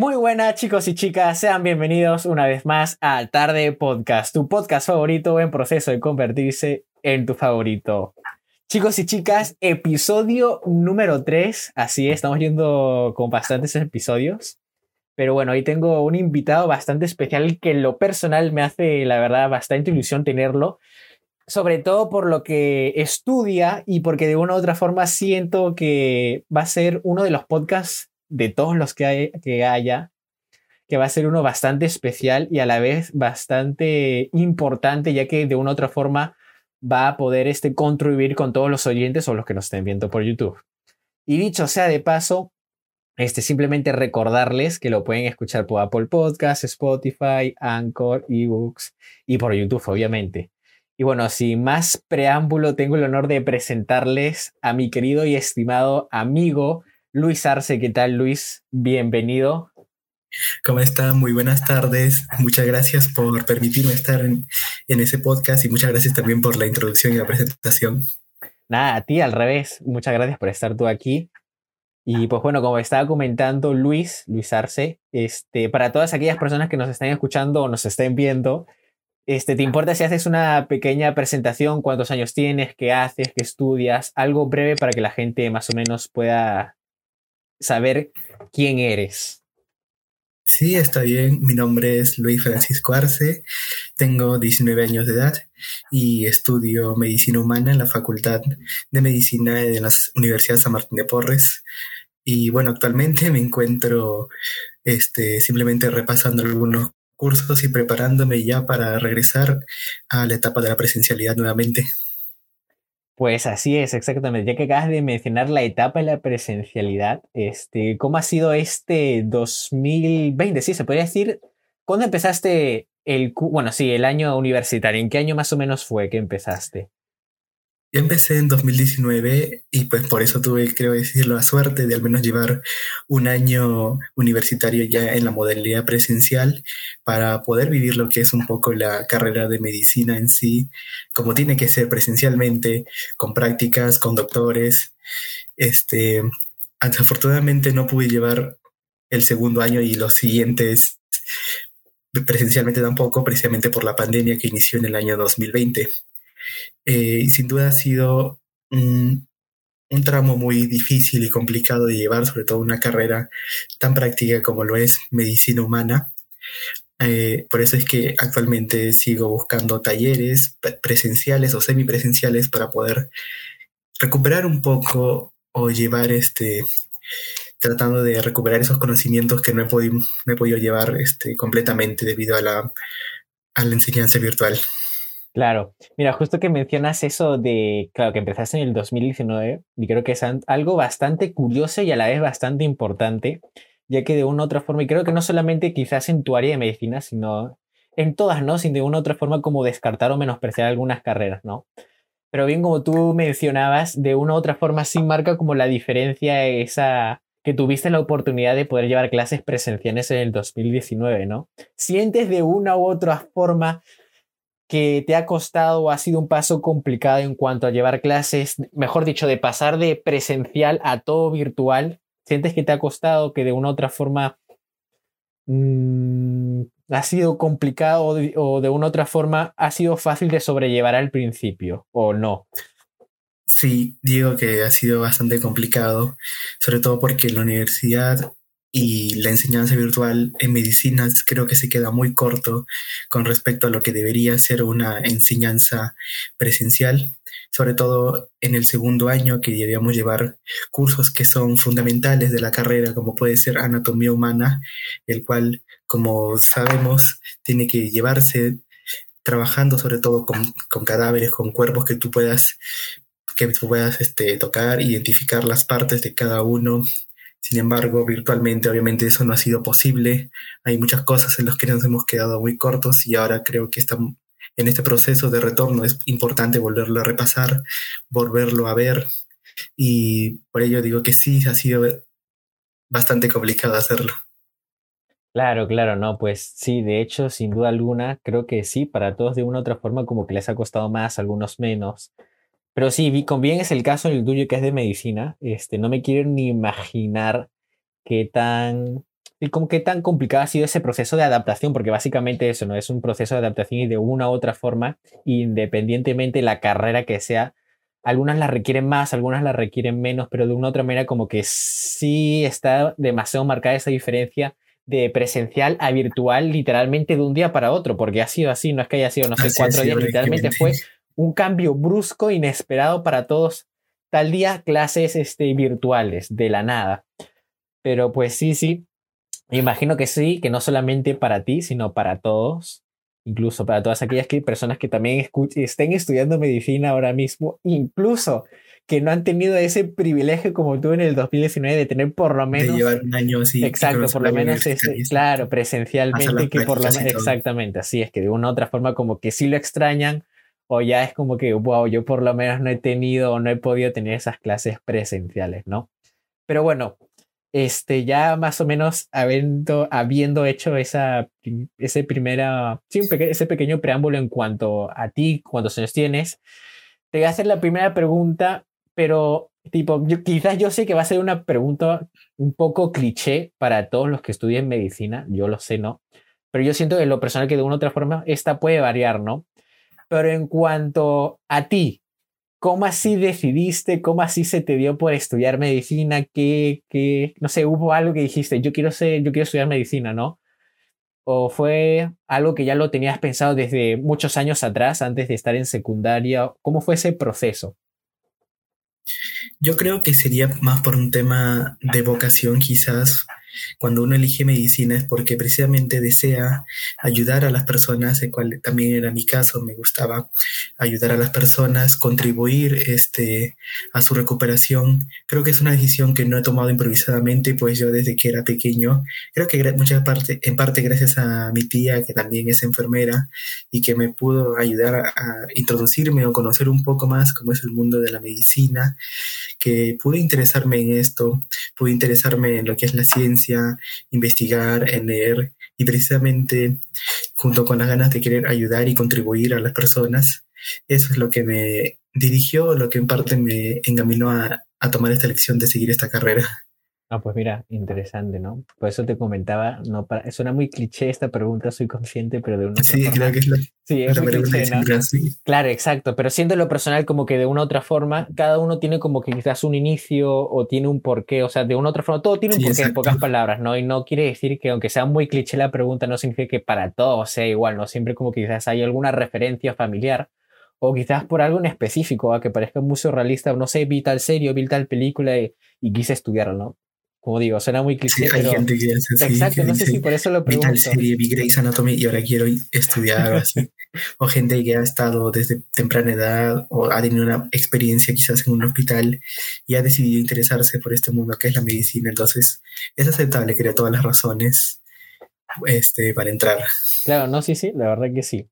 Muy buenas chicos y chicas, sean bienvenidos una vez más a Tarde Podcast, tu podcast favorito en proceso de convertirse en tu favorito. Chicos y chicas, episodio número 3, así es, estamos yendo con bastantes episodios, pero bueno, hoy tengo un invitado bastante especial que en lo personal me hace, la verdad, bastante ilusión tenerlo, sobre todo por lo que estudia y porque de una u otra forma siento que va a ser uno de los podcasts de todos los que, que haya, que va a ser uno bastante especial y a la vez bastante importante, ya que de una u otra forma va a poder este, contribuir con todos los oyentes o los que nos estén viendo por YouTube. Y dicho sea de paso, este, simplemente recordarles que lo pueden escuchar por Apple Podcasts, Spotify, Anchor, eBooks y por YouTube, obviamente. Y bueno, sin más preámbulo, tengo el honor de presentarles a mi querido y estimado amigo Luis Arce. ¿Qué tal, Luis? Bienvenido. ¿Cómo está? Muy buenas tardes. Muchas gracias por permitirme estar en, ese podcast y muchas gracias también por la introducción y la presentación. Nada, a ti al revés. Muchas gracias por estar tú aquí. Y pues bueno, como estaba comentando Luis, Luis Arce, este, para todas aquellas personas que nos están escuchando o nos estén viendo, este, ¿te importa si haces una pequeña presentación? ¿Cuántos años tienes? ¿Qué haces? ¿Qué estudias? Algo breve para que la gente más o menos pueda saber quién eres. Sí, está bien. Mi nombre es Luis Francisco Arce, tengo 19 años de edad y estudio medicina humana en la Facultad de Medicina de la Universidad San Martín de Porres. Y bueno, actualmente me encuentro este, simplemente repasando algunos cursos y preparándome ya para regresar a la etapa de la presencialidad nuevamente. Pues así es, exactamente. Ya que acabas de mencionar la etapa de la presencialidad, este, ¿cómo ha sido este 2020? Sí, se podría decir, ¿cuándo empezaste el, bueno, sí, el año universitario? ¿En qué año más o menos fue que empezaste? Yo empecé en 2019 y pues por eso tuve, creo decirlo, la suerte de al menos llevar un año universitario ya en la modalidad presencial para poder vivir lo que es un poco la carrera de medicina en sí, como tiene que ser presencialmente, con prácticas, con doctores. Este, desafortunadamente no pude llevar el segundo año y los siguientes presencialmente tampoco, precisamente por la pandemia que inició en el año 2020. Eh, y sin duda ha sido un, tramo muy difícil y complicado de llevar, sobre todo una carrera tan práctica como lo es medicina humana. Eh, por eso es que actualmente sigo buscando talleres presenciales o semipresenciales para poder recuperar un poco o llevar este, tratando de recuperar esos conocimientos que no he podido, he podido llevar este, completamente debido a la, a la enseñanza virtual. Claro, mira, justo que mencionas eso de, claro, que empezaste en el 2019, y creo que es algo bastante curioso y a la vez bastante importante, ya que de una u otra forma, y creo que no solamente quizás en tu área de medicina, sino en todas, ¿no? Sin de una u otra forma como descartar o menospreciar algunas carreras, ¿no? Pero bien, como tú mencionabas, de una u otra forma sí marca como la diferencia esa que tuviste la oportunidad de poder llevar clases presenciales en el 2019, ¿no? ¿Sientes de una u otra forma que te ha costado o ha sido un paso complicado en cuanto a llevar clases, mejor dicho, de pasar de presencial a todo virtual? ¿Sientes que te ha costado, que de una u otra forma mm, ha sido complicado o de, una u otra forma ha sido fácil de sobrellevar al principio o no? Sí, digo que ha sido bastante complicado, sobre todo porque la universidad y la enseñanza virtual en medicina creo que se queda muy corto con respecto a lo que debería ser una enseñanza presencial, sobre todo en el segundo año que debíamos llevar cursos que son fundamentales de la carrera, como puede ser anatomía humana, el cual, como sabemos, tiene que llevarse trabajando sobre todo con, con cadáveres, con cuerpos que tú puedas que puedas este, tocar, identificar las partes de cada uno, sin embargo, virtualmente obviamente eso no ha sido posible. Hay muchas cosas en las que nos hemos quedado muy cortos y ahora creo que estamos en este proceso de retorno es importante volverlo a repasar, volverlo a ver y por ello digo que sí, ha sido bastante complicado hacerlo. Claro, claro, no, pues sí, de hecho, sin duda alguna, creo que sí, para todos de una u otra forma como que les ha costado más, algunos menos. Pero sí, con bien es el caso del tuyo que es de medicina. Este, no me quiero ni imaginar qué tan qué tan complicado ha sido ese proceso de adaptación, porque básicamente eso no es un proceso de adaptación y de una u otra forma, independientemente la carrera que sea, algunas la requieren más, algunas la requieren menos, pero de una u otra manera como que sí está demasiado marcada esa diferencia de presencial a virtual literalmente de un día para otro, porque ha sido así, no es que haya sido, no sé, cuatro días, literalmente fue un cambio brusco, inesperado para todos. Tal día clases este, virtuales, de la nada. Pero pues sí, sí, imagino que sí, que no solamente para ti, sino para todos, incluso para todas aquellas personas que también estén estudiando medicina ahora mismo, incluso que no han tenido ese privilegio como tú en el 2019 de tener por lo menos... De llevar un año así. Exacto, por lo menos, claro, presencialmente, que por lo menos... Exactamente, así es que de una u otra forma como que sí lo extrañan o ya es como que, wow, yo por lo menos no he tenido o no he podido tener esas clases presenciales, ¿no? Pero bueno, este, ya más o menos habiendo, habiendo hecho esa, ese, primera, sí, ese pequeño preámbulo en cuanto a ti, cuántos años tienes, te voy a hacer la primera pregunta, pero tipo, quizás yo sé que va a ser una pregunta un poco cliché para todos los que estudian medicina, yo lo sé, ¿no? Pero yo siento que lo personal que de una u otra forma, esta puede variar, ¿no? Pero en cuanto a ti, ¿cómo así decidiste? ¿Cómo así se te dio por estudiar medicina? ¿Qué, qué, no sé, hubo algo que dijiste, yo quiero ser, yo quiero estudiar medicina, ¿no? ¿O fue algo que ya lo tenías pensado desde muchos años atrás, antes de estar en secundaria? ¿Cómo fue ese proceso? Yo creo que sería más por un tema de vocación quizás, cuando uno elige medicina es porque precisamente desea ayudar a las personas, el cual también era mi caso, me gustaba ayudar a las personas, contribuir este, a su recuperación. Creo que es una decisión que no he tomado improvisadamente, pues yo desde que era pequeño, creo que muchas parte, en parte gracias a mi tía, que también es enfermera y que me pudo ayudar a, introducirme o conocer un poco más cómo es el mundo de la medicina, que pude interesarme en esto, pude interesarme en lo que es la ciencia, investigar, en leer y precisamente junto con las ganas de querer ayudar y contribuir a las personas, eso es lo que me dirigió, lo que en parte me encaminó a, a tomar esta elección de seguir esta carrera. Ah, pues mira, interesante, ¿no? Por eso te comentaba, no para, suena muy cliché esta pregunta, soy consciente, pero de una Sí, claro que es la, sí, es cliché, Claro, exacto, pero siendo lo personal como que de una u otra forma, cada uno tiene como que quizás un inicio o tiene un porqué, o sea, de una u otra forma, todo tiene un porqué en pocas palabras, ¿no? Y no quiere decir que aunque sea muy cliché la pregunta, no significa que para todos sea igual, ¿no? Siempre como que quizás hay alguna referencia familiar o quizás por algo en específico, a que parezca muy surrealista, no sé, vi tal serie, vi tal película y, y quise estudiarlo, ¿no? Como digo, suena muy cliché. hay gente que hace así. Exacto, no sé si por eso lo pregunto. Vi tal serie, vi Grey's Anatomy y ahora quiero estudiar así. o gente que ha estado desde temprana edad o ha tenido una experiencia quizás en un hospital y ha decidido interesarse por este mundo que es la medicina. Entonces, es aceptable, creo, todas las razones este, para entrar. Claro, no, sí, sí, la verdad que sí.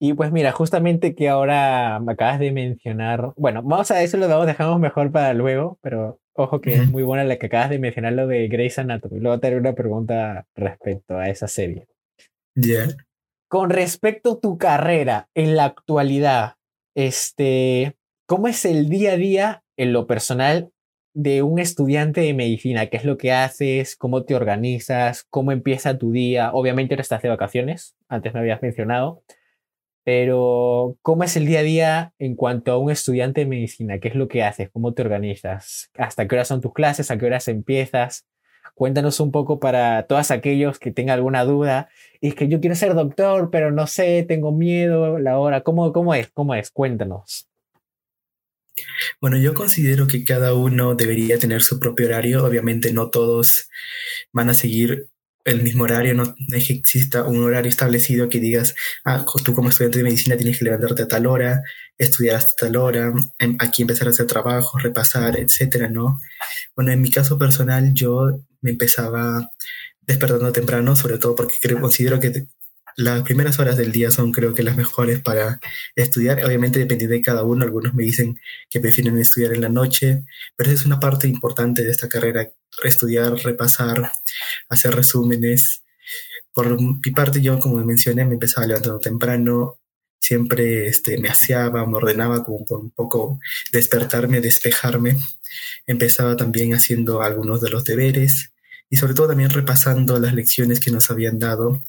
Y pues mira, justamente que ahora me acabas de mencionar, bueno, vamos a eso lo dejamos mejor para luego, pero ojo que es muy buena la que acabas de mencionar, lo de Grey's Anatomy. Luego te haré una pregunta respecto a esa serie. Ya. Con respecto a tu carrera en la actualidad, este, ¿cómo es el día a día en lo personal de un estudiante de medicina? ¿Qué es lo que haces? ¿Cómo te organizas? ¿Cómo empieza tu día? Obviamente ahora estás de vacaciones, antes me habías mencionado. Pero, ¿cómo es el día a día en cuanto a un estudiante de medicina? ¿Qué es lo que haces? ¿Cómo te organizas? ¿Hasta qué horas son tus clases? ¿A qué horas empiezas? Cuéntanos un poco para todos aquellos que tengan alguna duda. Y es que yo quiero ser doctor, pero no sé, tengo miedo, la hora. ¿Cómo, cómo es? ¿Cómo es? Cuéntanos. Bueno, yo considero que cada uno debería tener su propio horario. Obviamente no todos van a seguir el mismo horario, no, es que exista un horario establecido que digas, ah, tú como estudiante de medicina tienes que levantarte a tal hora, estudiar hasta tal hora, em, aquí empezar a hacer trabajo, repasar, etcétera, ¿no? Bueno, en mi caso personal, yo me empezaba despertando temprano, sobre todo porque creo, considero que las primeras horas del día son creo que las mejores para estudiar. Obviamente dependiendo de cada uno, algunos me dicen que prefieren estudiar en la noche, pero esa es una parte importante de esta carrera, estudiar, repasar, hacer resúmenes. Por mi parte, yo como mencioné, me empezaba levantando temprano, siempre este, me aseaba, me ordenaba como por un poco despertarme, despejarme. Empezaba también haciendo algunos de los deberes y sobre todo también repasando las lecciones que nos habían dado.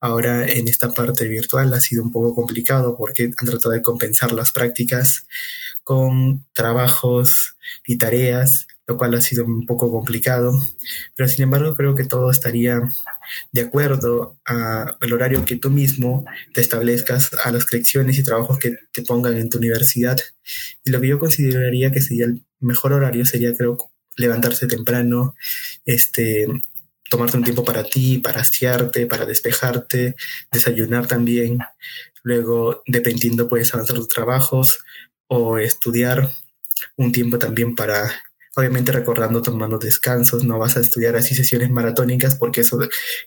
Ahora en esta parte virtual ha sido un poco complicado porque han tratado de compensar las prácticas con trabajos y tareas, lo cual ha sido un poco complicado. Pero sin embargo creo que todo estaría de acuerdo al horario que tú mismo te establezcas, a las lecciones y trabajos que te pongan en tu universidad. Y lo que yo consideraría que sería el mejor horario sería, creo, levantarse temprano, este, tomarte un tiempo para ti, para asearte, para despejarte, desayunar también. Luego, dependiendo, puedes avanzar tus trabajos o estudiar un tiempo también para obviamente recordando tomando descansos, no vas a estudiar así sesiones maratónicas porque eso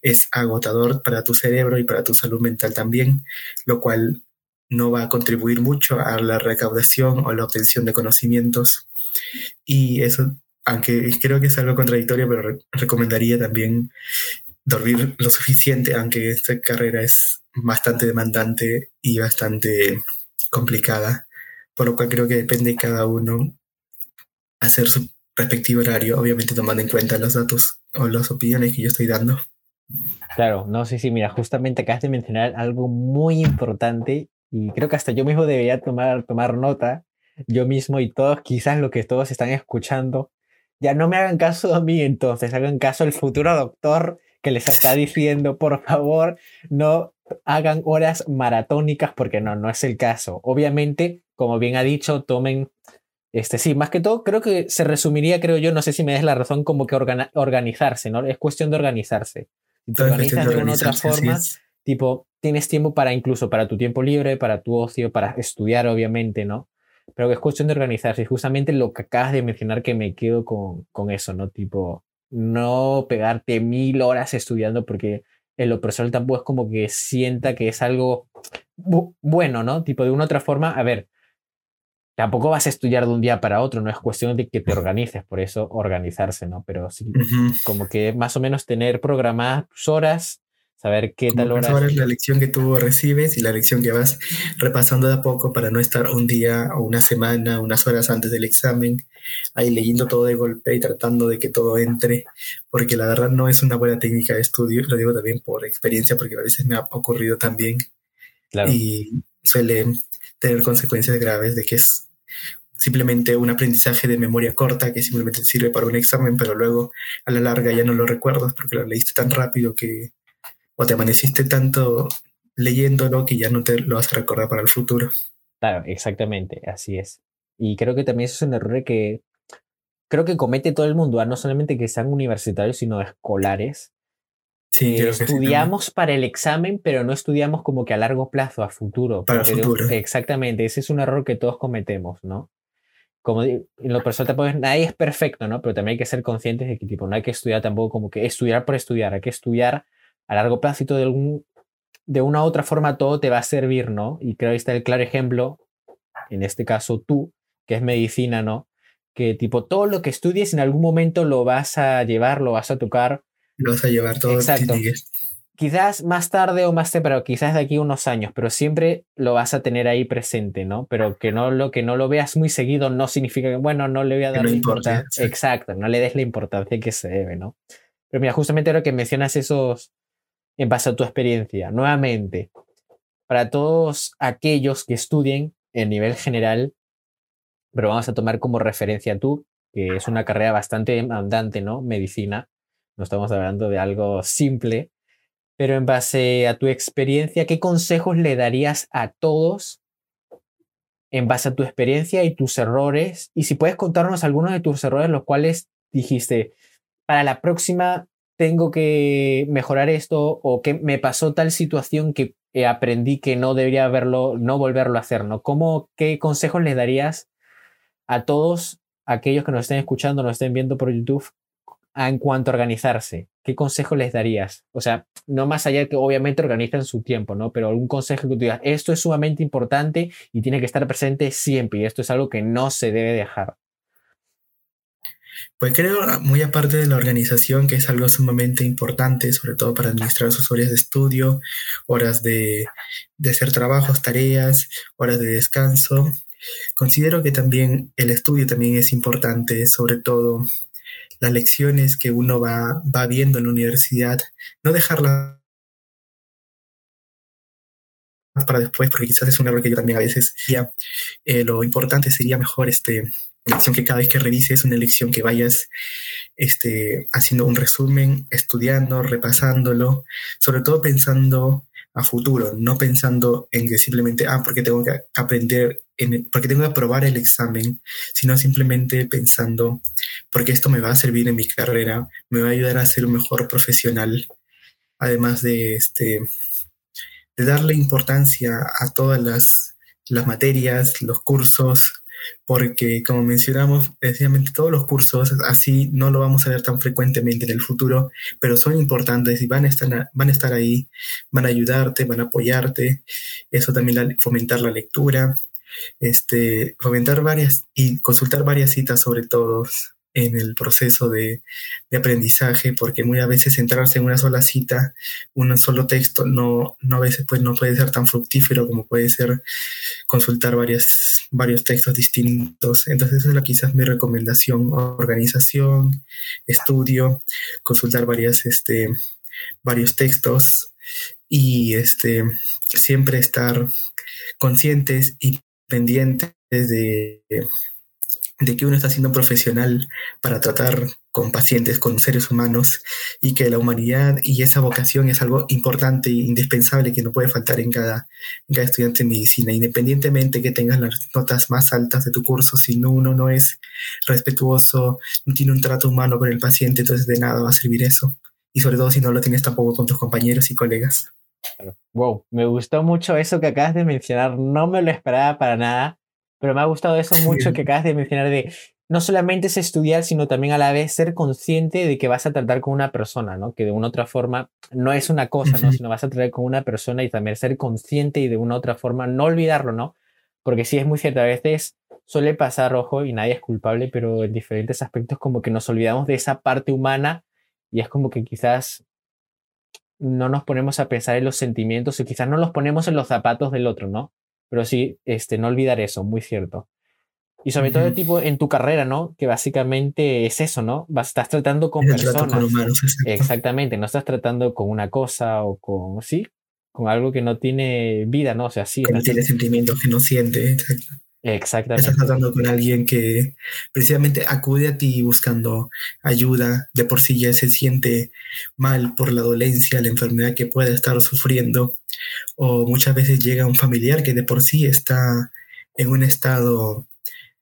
es agotador para tu cerebro y para tu salud mental también, lo cual no va a contribuir mucho a la recaudación o la obtención de conocimientos. Y eso, aunque creo que es algo contradictorio, pero recomendaría también dormir lo suficiente, aunque esta carrera es bastante demandante y bastante complicada, por lo cual creo que depende de cada uno hacer su respectivo horario, obviamente tomando en cuenta los datos o las opiniones que yo estoy dando. Claro, no sé si, mira, justamente acabas de mencionar algo muy importante y creo que hasta yo mismo debería tomar, tomar nota, yo mismo y todos, quizás lo que todos están escuchando, ya no me hagan caso a mí entonces, hagan caso al futuro doctor que les está diciendo, por favor, no hagan horas maratónicas porque no, no es el caso. Obviamente, como bien ha dicho, tomen este, sí, más que todo, creo que se resumiría, creo yo, no sé si me des la razón, como que organizarse, ¿no? Es cuestión de organizarse. Si te organizas de una otra forma, tipo, tienes tiempo para incluso para tu tiempo libre, para tu ocio, para estudiar, obviamente, ¿no? Pero es cuestión de organizarse. Y justamente lo que acabas de mencionar que me quedo con, con eso, ¿no? Tipo, no pegarte mil horas estudiando porque en lo personal tampoco es como que sienta que es algo bueno, ¿no? Tipo, de una otra forma, a ver, tampoco vas a estudiar de un día para otro, no es cuestión de que te organices, por eso organizarse, ¿no? Pero sí, como que más o menos tener programadas horas, saber qué tal hora. es la lección que tú recibes y la lección que vas repasando de a poco para no estar un día o una semana, unas horas antes del examen, ahí leyendo todo de golpe y tratando de que todo entre, porque la verdad no es una buena técnica de estudio, lo digo también por experiencia, porque a veces me ha ocurrido también. Y suele tener consecuencias graves de que es simplemente un aprendizaje de memoria corta que simplemente sirve para un examen, pero luego a la larga ya no lo recuerdas porque lo leíste tan rápido que o te amaneciste tanto leyéndolo que ya no te lo vas a recordar para el futuro. Claro, exactamente, así es. Y creo que también eso es un error que creo que comete todo el mundo, no solamente que sean universitarios, sino escolares. Sí, estudiamos para el examen, pero no estudiamos como que a largo plazo, a futuro. Para el futuro. exactamente, ese es un error que todos cometemos, ¿no? como en lo personal tampoco nadie es perfecto, ¿no? Pero también hay que ser conscientes de que tipo, no hay que estudiar tampoco como que estudiar por estudiar, hay que estudiar a largo plazo y todo de, algún, de una u otra forma todo te va a servir, ¿no? Y creo que está el claro ejemplo, en este caso tú, que es medicina, ¿no? Que tipo todo lo que estudies en algún momento lo vas a llevar, lo vas a tocar. Lo vas a llevar todo. Exacto quizás más tarde o más temprano, quizás de aquí unos años, pero siempre lo vas a tener ahí presente, ¿no? Pero que no lo, que no lo veas muy seguido no significa que, bueno, no le voy a dar la importancia. Exacto, no le des la importancia que se debe, ¿no? Pero mira, justamente ahora que mencionas esos en base a tu experiencia, nuevamente, para todos aquellos que estudien en nivel general, pero vamos a tomar como referencia tú, que es una carrera bastante demandante, ¿no? Medicina. No estamos hablando de algo simple, pero en base a tu experiencia, ¿qué consejos le darías a todos en base a tu experiencia y tus errores? Y si puedes contarnos algunos de tus errores, los cuales dijiste, para la próxima tengo que mejorar esto o que me pasó tal situación que aprendí que no debería haberlo, no volverlo a hacer, ¿no? ¿Cómo, qué consejos le darías a todos aquellos que nos estén escuchando, nos estén viendo por YouTube en cuanto a organizarse? ¿Qué consejo les darías? O sea, no más allá de que obviamente organizan su tiempo, ¿no? Pero algún consejo que tú digas, esto es sumamente importante y tiene que estar presente siempre y esto es algo que no se debe dejar. Pues creo, muy aparte de la organización, que es algo sumamente importante, sobre todo para administrar sus horas de estudio, horas de, de hacer trabajos, tareas, horas de descanso, considero que también el estudio también es importante, sobre todo las lecciones que uno va, va viendo en la universidad, no dejarlas para después, porque quizás es un error que yo también a veces decía, eh, lo importante sería mejor este, lección que cada vez que revises una lección que vayas este, haciendo un resumen, estudiando, repasándolo, sobre todo pensando a futuro, no pensando en que simplemente, ah, porque tengo que aprender, en porque tengo que aprobar el examen, sino simplemente pensando, porque esto me va a servir en mi carrera, me va a ayudar a ser un mejor profesional, además de este de darle importancia a todas las, las materias, los cursos, porque como mencionamos, precisamente todos los cursos así no lo vamos a ver tan frecuentemente en el futuro, pero son importantes y van a estar, van a estar ahí, van a ayudarte, van a apoyarte, eso también fomentar la lectura, este, fomentar varias y consultar varias citas sobre todo en el proceso de, aprendizaje, porque muchas veces centrarse en una sola cita, un solo texto, no, no a veces pues no puede ser tan fructífero como puede ser consultar varias, varios textos distintos. Entonces esa es la, quizás mi recomendación, organización, estudio, consultar varias, este, varios textos y este, siempre estar conscientes y pendientes de de que uno está siendo profesional para tratar con pacientes, con seres humanos, y que la humanidad y esa vocación es algo importante e indispensable que no puede faltar en cada, en cada estudiante de medicina, independientemente que tengas las notas más altas de tu curso, si no, uno no es respetuoso, no tiene un trato humano con el paciente, entonces de nada va a servir eso, y sobre todo si no lo tienes tampoco con tus compañeros y colegas. Wow, me gustó mucho eso que acabas de mencionar, no me lo esperaba para nada pero me ha gustado eso mucho que acabas de mencionar de no solamente es estudiar, sino también a la vez ser consciente de que vas a tratar con una persona, ¿no? Que de una u otra forma no es una cosa, ¿no? Sino vas a tratar con una persona y también ser consciente y de una u otra forma no olvidarlo, ¿no? Porque sí es muy cierto, a veces suele pasar, ojo, y nadie es culpable, pero en diferentes aspectos como que nos olvidamos de esa parte humana y es como que quizás no nos ponemos a pensar en los sentimientos o quizás no los ponemos en los zapatos del otro, ¿no? Pero sí, este, no olvidar eso, muy cierto. Y sobre todo, tipo, en tu carrera, ¿no? Que básicamente es eso, ¿no? Estás tratando con personas. Exactamente, no estás tratando con una cosa o con, sí, con algo que no tiene vida, ¿no? O sea, sí. Que no tiene sentimientos, que no siente, exacto. Exactamente. Estás tratando con alguien que precisamente acude a ti buscando ayuda, de por sí ya se siente mal por la dolencia, la enfermedad que puede estar sufriendo, o muchas veces llega un familiar que de por sí está en un estado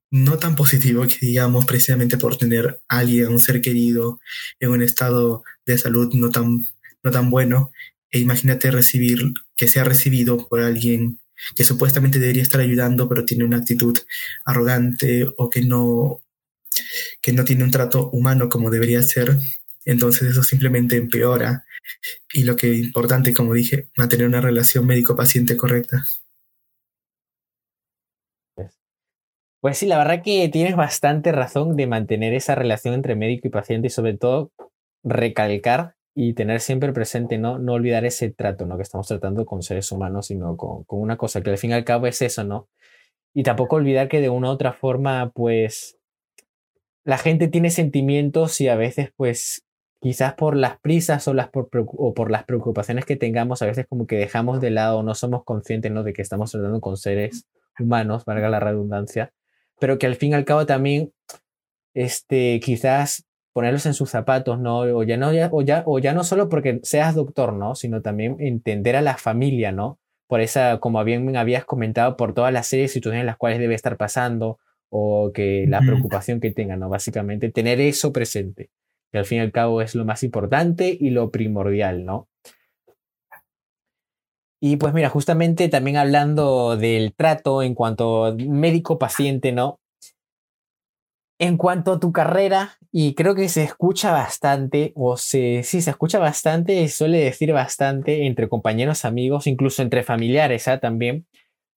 no tan positivo que digamos precisamente por tener a alguien, un ser querido, en un estado de salud no tan, no tan bueno, e imagínate recibir, que sea recibido por alguien que supuestamente debería estar ayudando, pero tiene una actitud arrogante o que no, que no tiene un trato humano como debería ser, entonces eso simplemente empeora. Y lo que es importante, como dije, mantener una relación médico-paciente correcta. Pues sí, la verdad que tienes bastante razón de mantener esa relación entre médico y paciente y sobre todo recalcar y tener siempre presente, ¿no? No olvidar ese trato, ¿no? Que estamos tratando con seres humanos, sino con, con una cosa que al fin y al cabo es eso, ¿no? Y tampoco olvidar que de una u otra forma, pues, la gente tiene sentimientos y a veces, pues, quizás por las prisas o, las por, o por las preocupaciones que tengamos, a veces como que dejamos de lado, no somos conscientes, ¿no? De que estamos tratando con seres humanos, valga la redundancia, pero que al fin y al cabo también, este, quizás ponerlos en sus zapatos, ¿no? O ya no, ya, o ya, o ya no solo porque seas doctor, ¿no? Sino también entender a la familia, ¿no? Por esa, como bien habías comentado, por todas las series situaciones en las cuales debe estar pasando o que la preocupación que tenga, ¿no? Básicamente, tener eso presente, que al fin y al cabo es lo más importante y lo primordial, ¿no? Y pues mira, justamente también hablando del trato en cuanto médico-paciente, ¿no? En cuanto a tu carrera, y creo que se escucha bastante, o se, sí, se escucha bastante, y suele decir bastante entre compañeros, amigos, incluso entre familiares ¿ah? también,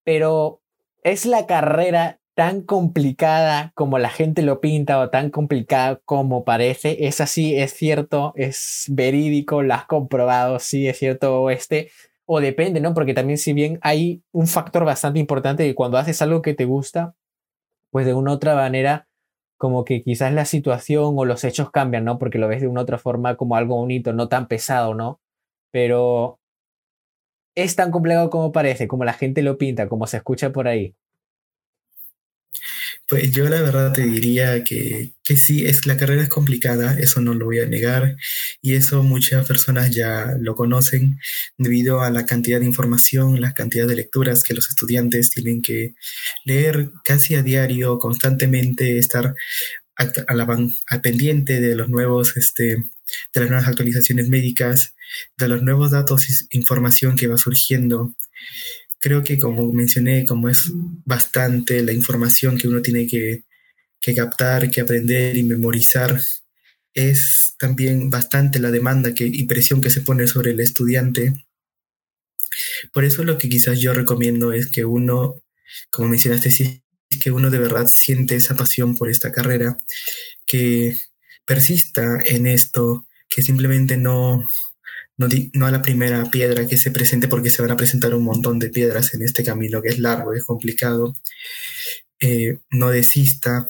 pero es la carrera tan complicada como la gente lo pinta o tan complicada como parece. Es así, es cierto, es verídico, lo has comprobado, sí, es cierto, este, o depende, ¿no? Porque también si bien hay un factor bastante importante que cuando haces algo que te gusta, pues de una u otra manera como que quizás la situación o los hechos cambian, ¿no? Porque lo ves de una otra forma como algo bonito, no tan pesado, ¿no? Pero es tan complejo como parece, como la gente lo pinta, como se escucha por ahí. Pues yo la verdad te diría que, que, sí, es, la carrera es complicada, eso no lo voy a negar, y eso muchas personas ya lo conocen debido a la cantidad de información, la cantidad de lecturas que los estudiantes tienen que leer casi a diario, constantemente, estar a, la, al pendiente de los nuevos, este, de las nuevas actualizaciones médicas, de los nuevos datos e información que va surgiendo creo que como mencioné, como es bastante la información que uno tiene que, captar, que aprender y memorizar, es también bastante la demanda que, y presión que se pone sobre el estudiante. Por eso lo que quizás yo recomiendo es que uno, como mencionaste, sí, que uno de verdad siente esa pasión por esta carrera, que persista en esto, que simplemente no, no, a la primera piedra que se presente porque se van a presentar un montón de piedras en este camino que es largo, es complicado. Eh, no desista,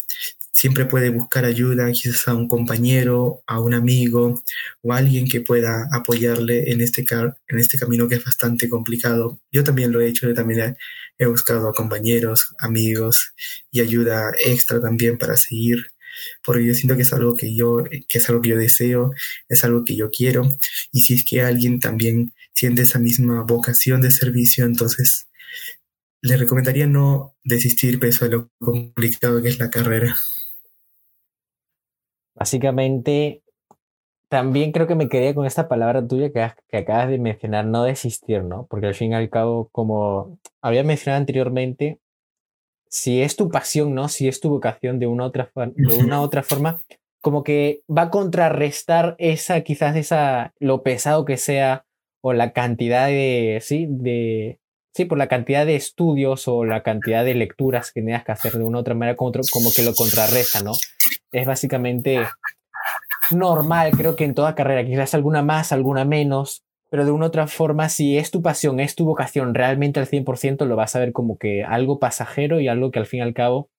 siempre puede buscar ayuda, quizás a un compañero, a un amigo o a alguien que pueda apoyarle en este, en este camino que es bastante complicado. Yo también lo he hecho, yo también he buscado a compañeros, amigos y ayuda extra también para seguir porque yo siento que es algo que yo, que es algo que yo deseo, es algo que yo quiero, y si es que alguien también siente esa misma vocación de servicio, entonces le recomendaría no desistir pese a lo complicado que es la carrera. Básicamente, también creo que me quedé con esta palabra tuya que, que, acabas de mencionar, no desistir, ¿no? Porque al fin y al cabo, como había mencionado anteriormente, si es tu pasión, ¿no? Si es tu vocación de una otra, de una otra forma, como que va a contrarrestar esa, quizás esa, lo pesado que sea o la cantidad de, sí, de, sí, por la cantidad de estudios o la cantidad de lecturas que tengas que hacer de una u otra manera, como, como que lo contrarresta, ¿no? Es básicamente normal, creo que en toda carrera, quizás alguna más, alguna menos, pero de una otra forma, si es tu pasión, es tu vocación realmente al 100%, lo vas a ver como que algo pasajero y algo que al fin y al cabo...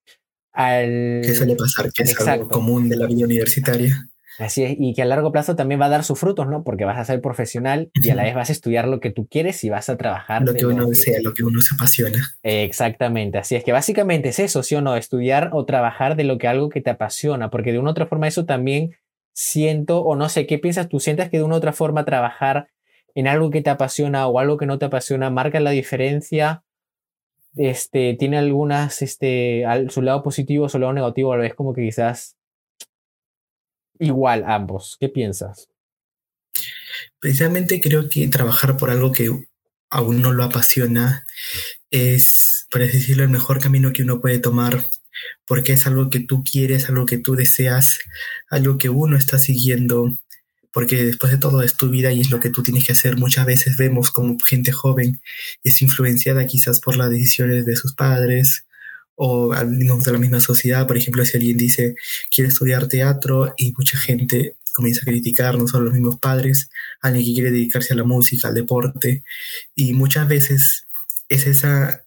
Al... Que suele pasar, que es algo común de la vida universitaria. Así es, y que a largo plazo también va a dar sus frutos, ¿no? Porque vas a ser profesional y a la vez vas a estudiar lo que tú quieres y vas a trabajar. Lo que uno desea, lo que uno se apasiona. Exactamente, así es que básicamente es eso, ¿sí o no? Estudiar o trabajar de lo que algo que te apasiona, porque de una u otra forma eso también siento, o no sé, ¿qué piensas tú? ¿Sientes que de una u otra forma trabajar en algo que te apasiona o algo que no te apasiona, marca la diferencia. Este, tiene algunas, este, su lado positivo, su lado negativo, a la vez como que quizás igual ambos. ¿Qué piensas? Precisamente creo que trabajar por algo que aún no lo apasiona es, por así decirlo, el mejor camino que uno puede tomar, porque es algo que tú quieres, algo que tú deseas, algo que uno está siguiendo porque después de todo es tu vida y es lo que tú tienes que hacer. Muchas veces vemos como gente joven es influenciada quizás por las decisiones de sus padres o de la misma sociedad. Por ejemplo, si alguien dice quiere estudiar teatro y mucha gente comienza a criticar, no solo los mismos padres, alguien que quiere dedicarse a la música, al deporte, y muchas veces es esa,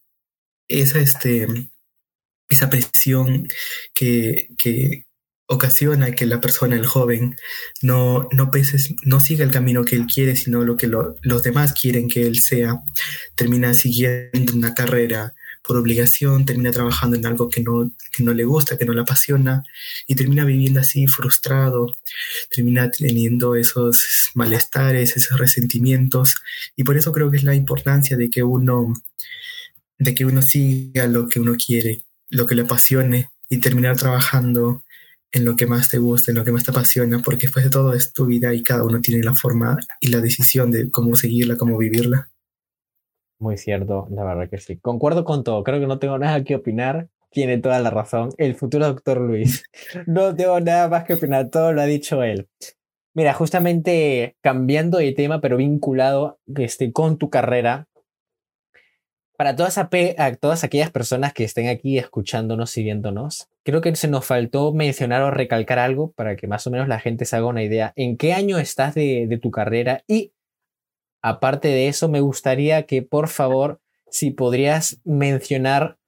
esa, este, esa presión que, que, ocasiona que la persona, el joven, no, no, no siga el camino que él quiere, sino lo que los demás quieren que él sea. Termina siguiendo una carrera por obligación, termina trabajando en algo que no, que no le gusta, que no le apasiona, y termina viviendo así frustrado, termina teniendo esos malestares, esos resentimientos, y por eso creo que es la importancia de que uno, de que uno siga lo que uno quiere, lo que le apasione, y terminar trabajando en lo que más te gusta, en lo que más te apasiona, porque después de todo es tu vida y cada uno tiene la forma y la decisión de cómo seguirla, cómo vivirla. Muy cierto, la verdad que sí. Concuerdo con todo, creo que no tengo nada que opinar. Tiene toda la razón. El futuro doctor Luis. No tengo nada más que opinar, todo lo ha dicho él. Mira, justamente cambiando de tema, pero vinculado este, con tu carrera, para todas, a todas aquellas personas que estén aquí escuchándonos y viéndonos, creo que se nos faltó mencionar o recalcar algo para que más o menos la gente se haga una idea. ¿En qué año estás de, tu carrera? Y aparte de eso, me gustaría que por favor, si podrías mencionar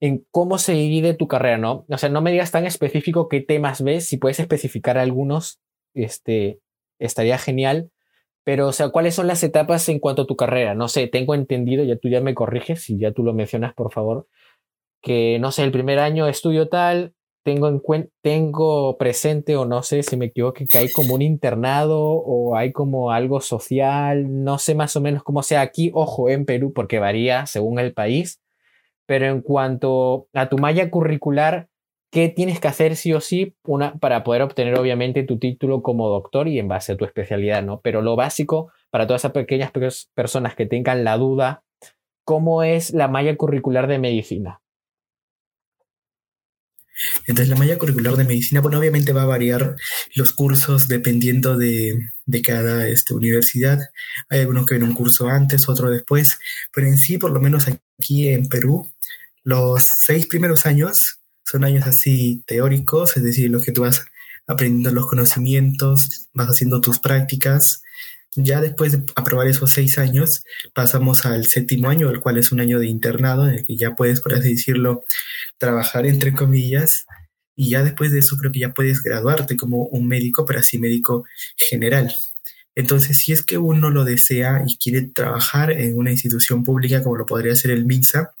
en cómo se divide tu carrera, ¿no? O sea, no me digas tan específico qué temas ves, si puedes especificar algunos, este, estaría genial. Pero, o sea, ¿cuáles son las etapas en cuanto a tu carrera? No sé, tengo entendido, ya tú ya me corriges, si ya tú lo mencionas, por favor, que, no sé, el primer año estudio tal, tengo, en tengo presente o no sé si me equivoco que hay como un internado o hay como algo social, no sé más o menos cómo sea aquí, ojo, en Perú, porque varía según el país, pero en cuanto a tu malla curricular, ¿qué tienes que hacer sí o sí una, para poder obtener obviamente tu título como doctor y en base a tu especialidad, ¿no? Pero lo básico para todas esas pequeñas personas que tengan la duda, ¿cómo es la malla curricular de medicina? Entonces la malla curricular de medicina, bueno, obviamente va a variar los cursos dependiendo de, de cada este, universidad. Hay algunos que ven un curso antes, otro después, pero en sí, por lo menos aquí en Perú, los seis primeros años son años así teóricos, es decir, los que tú vas aprendiendo los conocimientos, vas haciendo tus prácticas, ya después de aprobar esos seis años, pasamos al séptimo año, el cual es un año de internado, en el que ya puedes, por así decirlo, trabajar entre comillas, y ya después de eso creo que ya puedes graduarte como un médico, pero así médico general. Entonces, si es que uno lo desea y quiere trabajar en una institución pública como lo podría ser el MINSA,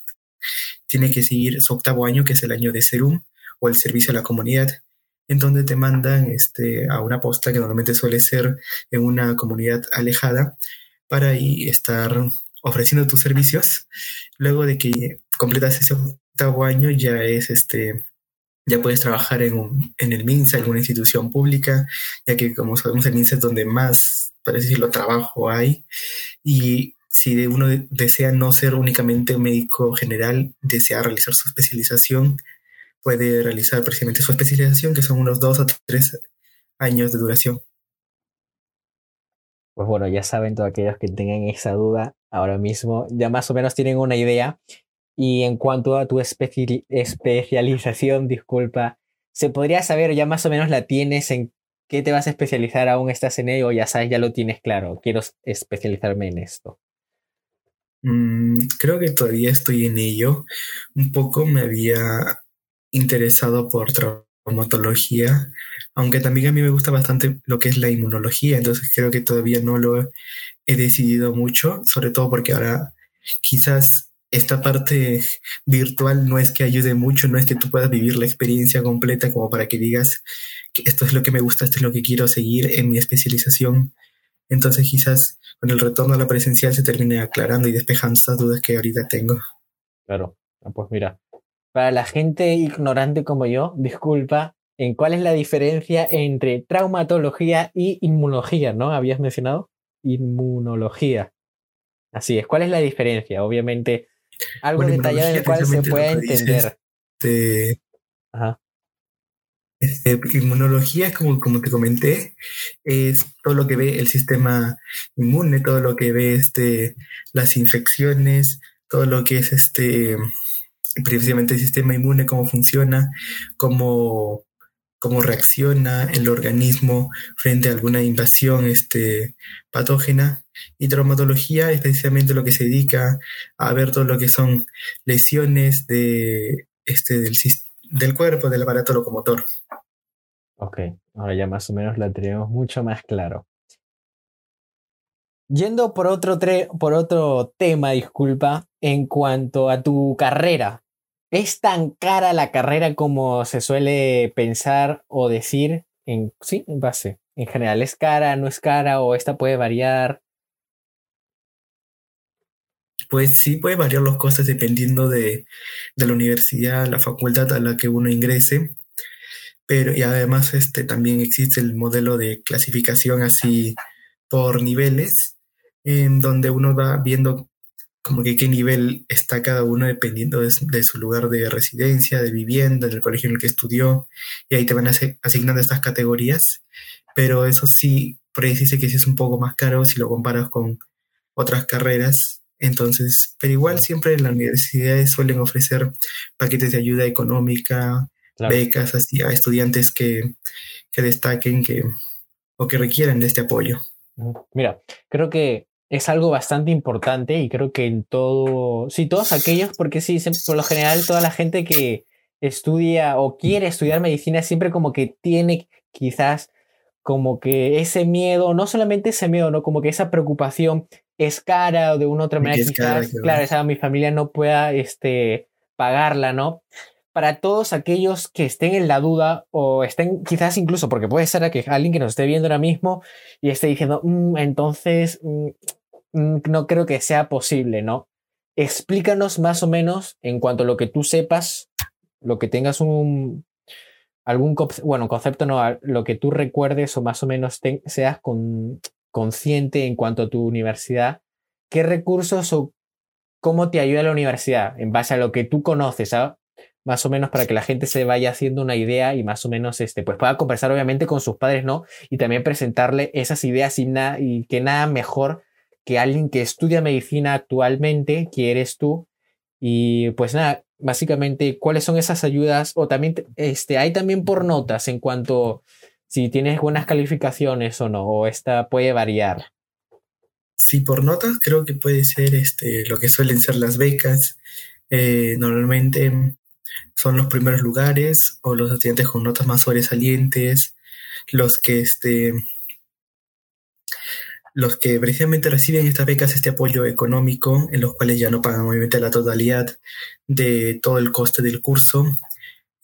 tiene que seguir su octavo año, que es el año de SERUM o el servicio a la comunidad, en donde te mandan este, a una posta que normalmente suele ser en una comunidad alejada para ahí estar ofreciendo tus servicios. Luego de que completas ese octavo año ya es este ya puedes trabajar en, un, en el MINSA, en una institución pública, ya que como sabemos el MINSA es donde más, para decirlo, trabajo hay. Y si uno desea no ser únicamente un médico general, desea realizar su especialización, puede realizar precisamente su especialización, que son unos dos o tres años de duración. Pues bueno, ya saben todos aquellos que tengan esa duda ahora mismo, ya más o menos tienen una idea. Y en cuanto a tu especialización, disculpa, ¿se podría saber, ya más o menos la tienes, en qué te vas a especializar? ¿Aún estás en ello? Ya sabes, ya lo tienes claro, quiero especializarme en esto. Mm, creo que todavía estoy en ello. Un poco me había interesado por traumatología, aunque también a mí me gusta bastante lo que es la inmunología, entonces creo que todavía no lo he decidido mucho, sobre todo porque ahora quizás esta parte virtual no es que ayude mucho, no es que tú puedas vivir la experiencia completa como para que digas que esto es lo que me gusta, esto es lo que quiero seguir en mi especialización. Entonces quizás con el retorno a la presencial se termine aclarando y despejando estas dudas que ahorita tengo. Claro, ah, pues mira, para la gente ignorante como yo, disculpa, ¿en cuál es la diferencia entre traumatología y inmunología, no? ¿Habías mencionado? Inmunología. Así es, ¿cuál es la diferencia? Obviamente, algo detallado en el cual se pueda entender. Este, Ajá. Este, inmunología, como, como te comenté, es todo lo que ve el sistema inmune, todo lo que ve este, las infecciones, todo lo que es este precisamente el sistema inmune, cómo funciona, cómo, cómo reacciona el organismo frente a alguna invasión este, patógena. Y traumatología es precisamente lo que se dedica a ver todo lo que son lesiones de, este, del, del cuerpo, del aparato locomotor. Ok, ahora ya más o menos la tenemos mucho más claro. Yendo por otro, por otro tema, disculpa, en cuanto a tu carrera, ¿Es tan cara la carrera como se suele pensar o decir? En, sí, en base. En general, ¿es cara, no es cara o esta puede variar? Pues sí, puede variar los costes dependiendo de, la universidad, la facultad a la que uno ingrese. Pero y además este, también existe el modelo de clasificación así por niveles, en donde uno va viendo como que qué nivel está cada uno dependiendo de, su lugar de residencia, de vivienda, del colegio en el que estudió, y ahí te van asignando estas categorías, pero eso sí, por ahí dice que sí es un poco más caro si lo comparas con otras carreras, entonces, pero igual siempre las universidades suelen ofrecer paquetes de ayuda económica, becas así, a estudiantes que, que destaquen que, o que requieran de este apoyo. Mira, creo que es algo bastante importante y creo que en todo, sí, todos aquellos, porque sí, por lo general toda la gente que estudia o quiere estudiar medicina siempre como que tiene quizás como que ese miedo, no solamente ese miedo, ¿no? Como que esa preocupación es cara o de una u otra manera quizás, claro, esa, mi familia no pueda este, pagarla, ¿no? Para todos aquellos que estén en la duda o estén quizás incluso, porque puede ser que alguien que nos esté viendo ahora mismo y esté diciendo, mm, entonces mm, mm, no creo que sea posible, ¿no? Explícanos más o menos en cuanto a lo que tú sepas, lo que tengas un, algún bueno, concepto no, lo que tú recuerdes o más o menos seas con, consciente en cuanto a tu universidad, qué recursos o cómo te ayuda la universidad en base a lo que tú conoces, ¿sabes? Más o menos para que la gente se vaya haciendo una idea y más o menos este, pues pueda conversar obviamente con sus padres, ¿no? Y también presentarle esas ideas y, y que nada mejor que alguien que estudia medicina actualmente, que eres tú. Y pues nada, básicamente, ¿cuáles son esas ayudas? O también, este, hay también por notas en cuanto si tienes buenas calificaciones o no, o esta puede variar. Sí, por notas creo que puede ser este, lo que suelen ser las becas. Eh, normalmente son los primeros lugares o los estudiantes con notas más sobresalientes, los que este, los que precisamente reciben estas becas, este apoyo económico, en los cuales ya no pagan obviamente la totalidad de todo el coste del curso,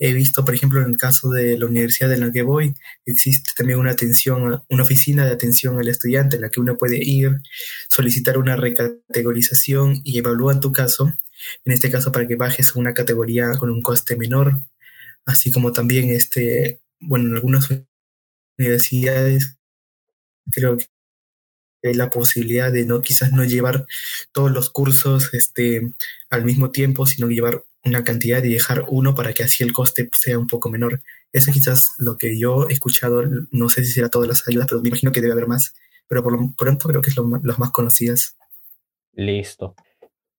He visto, por ejemplo, en el caso de la universidad en la que voy, existe también una atención, una oficina de atención al estudiante en la que uno puede ir, solicitar una recategorización y evalúan tu caso, en este caso para que bajes a una categoría con un coste menor, así como también, este, bueno, en algunas universidades creo que hay la posibilidad de no quizás no llevar todos los cursos este, al mismo tiempo, sino llevar una cantidad y dejar uno para que así el coste sea un poco menor. Eso quizás lo que yo he escuchado, no sé si será todas las ayudas, pero me imagino que debe haber más, pero por lo pronto creo que es lo, los más conocidas. Listo.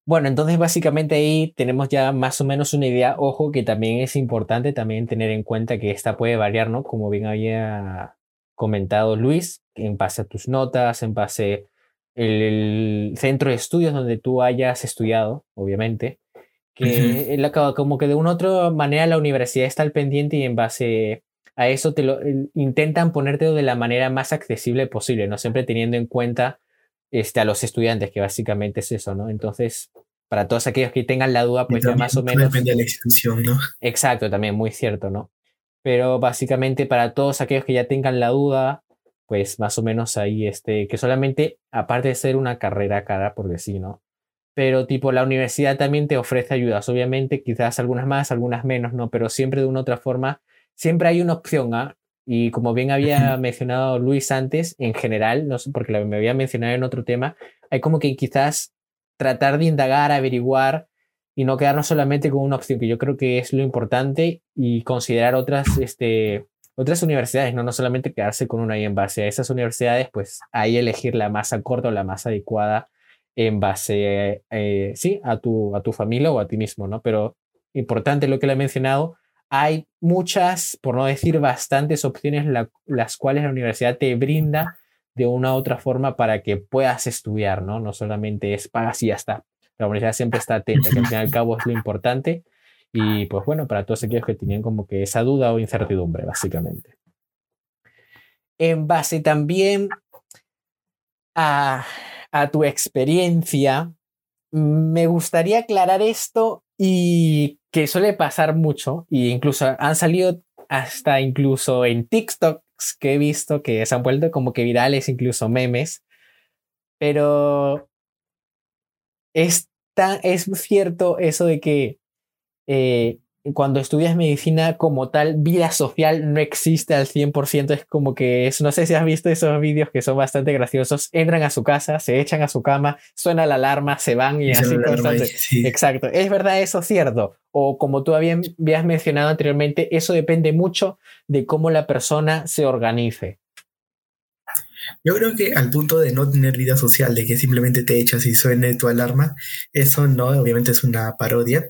Bueno, entonces básicamente ahí tenemos ya más o menos una idea. Ojo que también es importante también tener en cuenta que esta puede variar, ¿no? Como bien había comentado Luis, en base a tus notas, en base el centro de estudios donde tú hayas estudiado, obviamente que como que de una u otra manera la universidad está al pendiente y en base a eso te lo intentan ponerte de la manera más accesible posible, no siempre teniendo en cuenta este, a los estudiantes, que básicamente es eso, ¿no? Entonces, para todos aquellos que tengan la duda, pues ya más o menos... Depende de la. Exacto, también, muy cierto, ¿no? Pero básicamente para todos aquellos que ya tengan la duda, pues más o menos ahí, este, que solamente, aparte de ser una carrera cara, por decir, ¿no? pero tipo la universidad también te ofrece ayudas, obviamente quizás algunas más, algunas menos, ¿no? Pero siempre de una u otra forma, siempre hay una opción, ¿ah? Y como bien había mencionado Luis antes, en general, no sé, porque me había mencionado en otro tema, hay como que quizás tratar de indagar, averiguar y no quedarnos solamente con una opción, que yo creo que es lo importante y considerar otras, este, otras universidades, ¿no? no solamente quedarse con una y en base a esas universidades, pues ahí elegir la más corta o la más adecuada en base, eh, sí, a tu, a tu familia o a ti mismo, ¿no? Pero importante lo que le he mencionado, hay muchas, por no decir bastantes opciones, las cuales la universidad te brinda de una u otra forma para que puedas estudiar, ¿no? No solamente es pagas y ya está. La universidad siempre está atenta, que al fin y al cabo es lo importante. Y pues bueno, para todos aquellos que tenían como que esa duda o incertidumbre, básicamente. En base también a a tu experiencia, me gustaría aclarar esto y que suele pasar mucho, y incluso han salido hasta incluso en TikToks que he visto que se han vuelto como que virales, incluso memes, pero es, es cierto eso de que eh, cuando estudias medicina como tal, vida social no existe al 100%. Es como que, es, no sé si has visto esos vídeos que son bastante graciosos. Entran a su casa, se echan a su cama, suena la alarma, se van y, así Exacto. ¿Es verdad eso cierto? O como tú habías mencionado anteriormente, eso depende mucho de cómo la persona se organice. Yo creo que al punto de no tener vida social, de que simplemente te echas y suene tu alarma, eso no, obviamente es una parodia.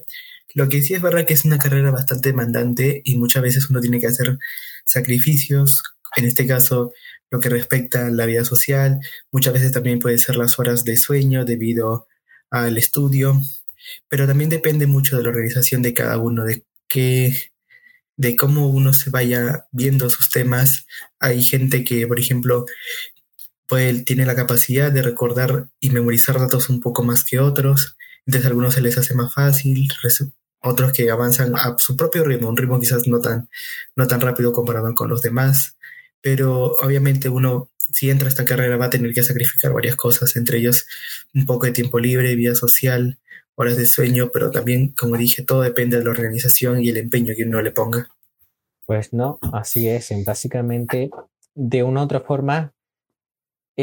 Lo que sí es verdad que es una carrera bastante demandante y muchas veces uno tiene que hacer sacrificios en este caso lo que respecta a la vida social, muchas veces también puede ser las horas de sueño debido al estudio, pero también depende mucho de la organización de cada uno, de qué, de cómo uno se vaya viendo sus temas. Hay gente que, por ejemplo, pues, tiene la capacidad de recordar y memorizar datos un poco más que otros, entonces a algunos se les hace más fácil, otros que avanzan a su propio ritmo, un ritmo quizás no tan, no tan rápido comparado con los demás, pero obviamente uno si entra a esta carrera va a tener que sacrificar varias cosas, entre ellos un poco de tiempo libre, vida social, horas de sueño, pero también, como dije, todo depende de la organización y el empeño que uno le ponga. Pues no, así es. Básicamente, de una u otra forma,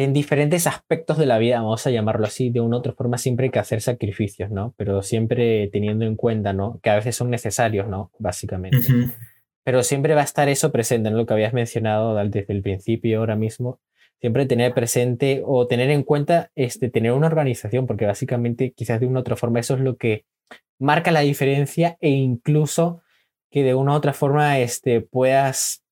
en diferentes aspectos de la vida, vamos a llamarlo así, de una u otra forma siempre hay que hacer sacrificios, ¿no? Pero siempre teniendo en cuenta, ¿no? Que a veces son necesarios, ¿no? Básicamente. Pero siempre va a estar eso presente, en Lo que habías mencionado desde el principio, ahora mismo. Siempre tener presente o tener en cuenta este, tener una organización, porque básicamente quizás de una u otra forma eso es lo que marca la diferencia e incluso que de una u otra forma este, puedas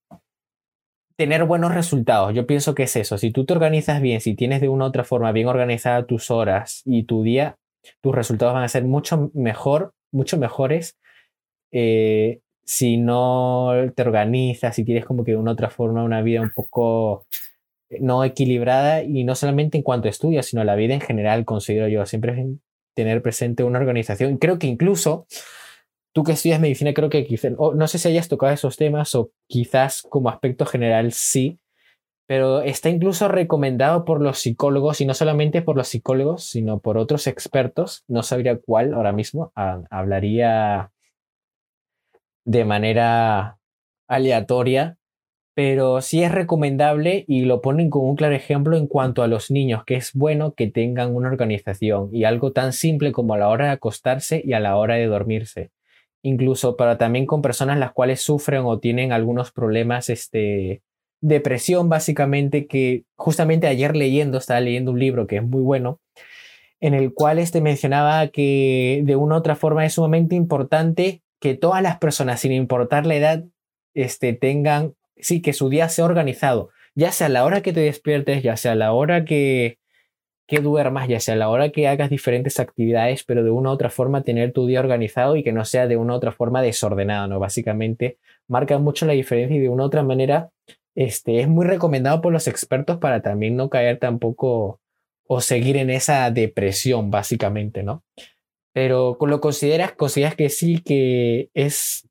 tener buenos resultados. Yo pienso que es eso. Si tú te organizas bien, si tienes de una u otra forma bien organizada tus horas y tu día, tus resultados van a ser mucho mejor, mucho mejores. Eh, si no te organizas, si tienes como que de una u otra forma una vida un poco eh, no equilibrada y no solamente en cuanto a estudios, sino la vida en general, considero yo, siempre tener presente una organización. Creo que incluso tú que estudias medicina, creo que quizás, no sé si hayas tocado esos temas o quizás como aspecto general sí, pero está incluso recomendado por los psicólogos y no solamente por los psicólogos, sino por otros expertos. No sabría cuál ahora mismo hablaría de manera aleatoria, pero sí es recomendable y lo ponen como un claro ejemplo en cuanto a los niños, que es bueno que tengan una organización y algo tan simple como a la hora de acostarse y a la hora de dormirse incluso para también con personas las cuales sufren o tienen algunos problemas, este, depresión básicamente, que justamente ayer leyendo, estaba leyendo un libro que es muy bueno, en el cual este mencionaba que de una u otra forma es sumamente importante que todas las personas, sin importar la edad, este, tengan, sí, que su día sea organizado, ya sea a la hora que te despiertes, ya sea a la hora que, que duermas, ya sea a la hora que hagas diferentes actividades, pero de una u otra forma tener tu día organizado y que no sea de una u otra forma desordenado, ¿no? Básicamente marca mucho la diferencia y de una u otra manera este, es muy recomendado por los expertos para también no caer tampoco o seguir en esa depresión, básicamente, ¿no? Pero lo consideras, consideras que sí, que es,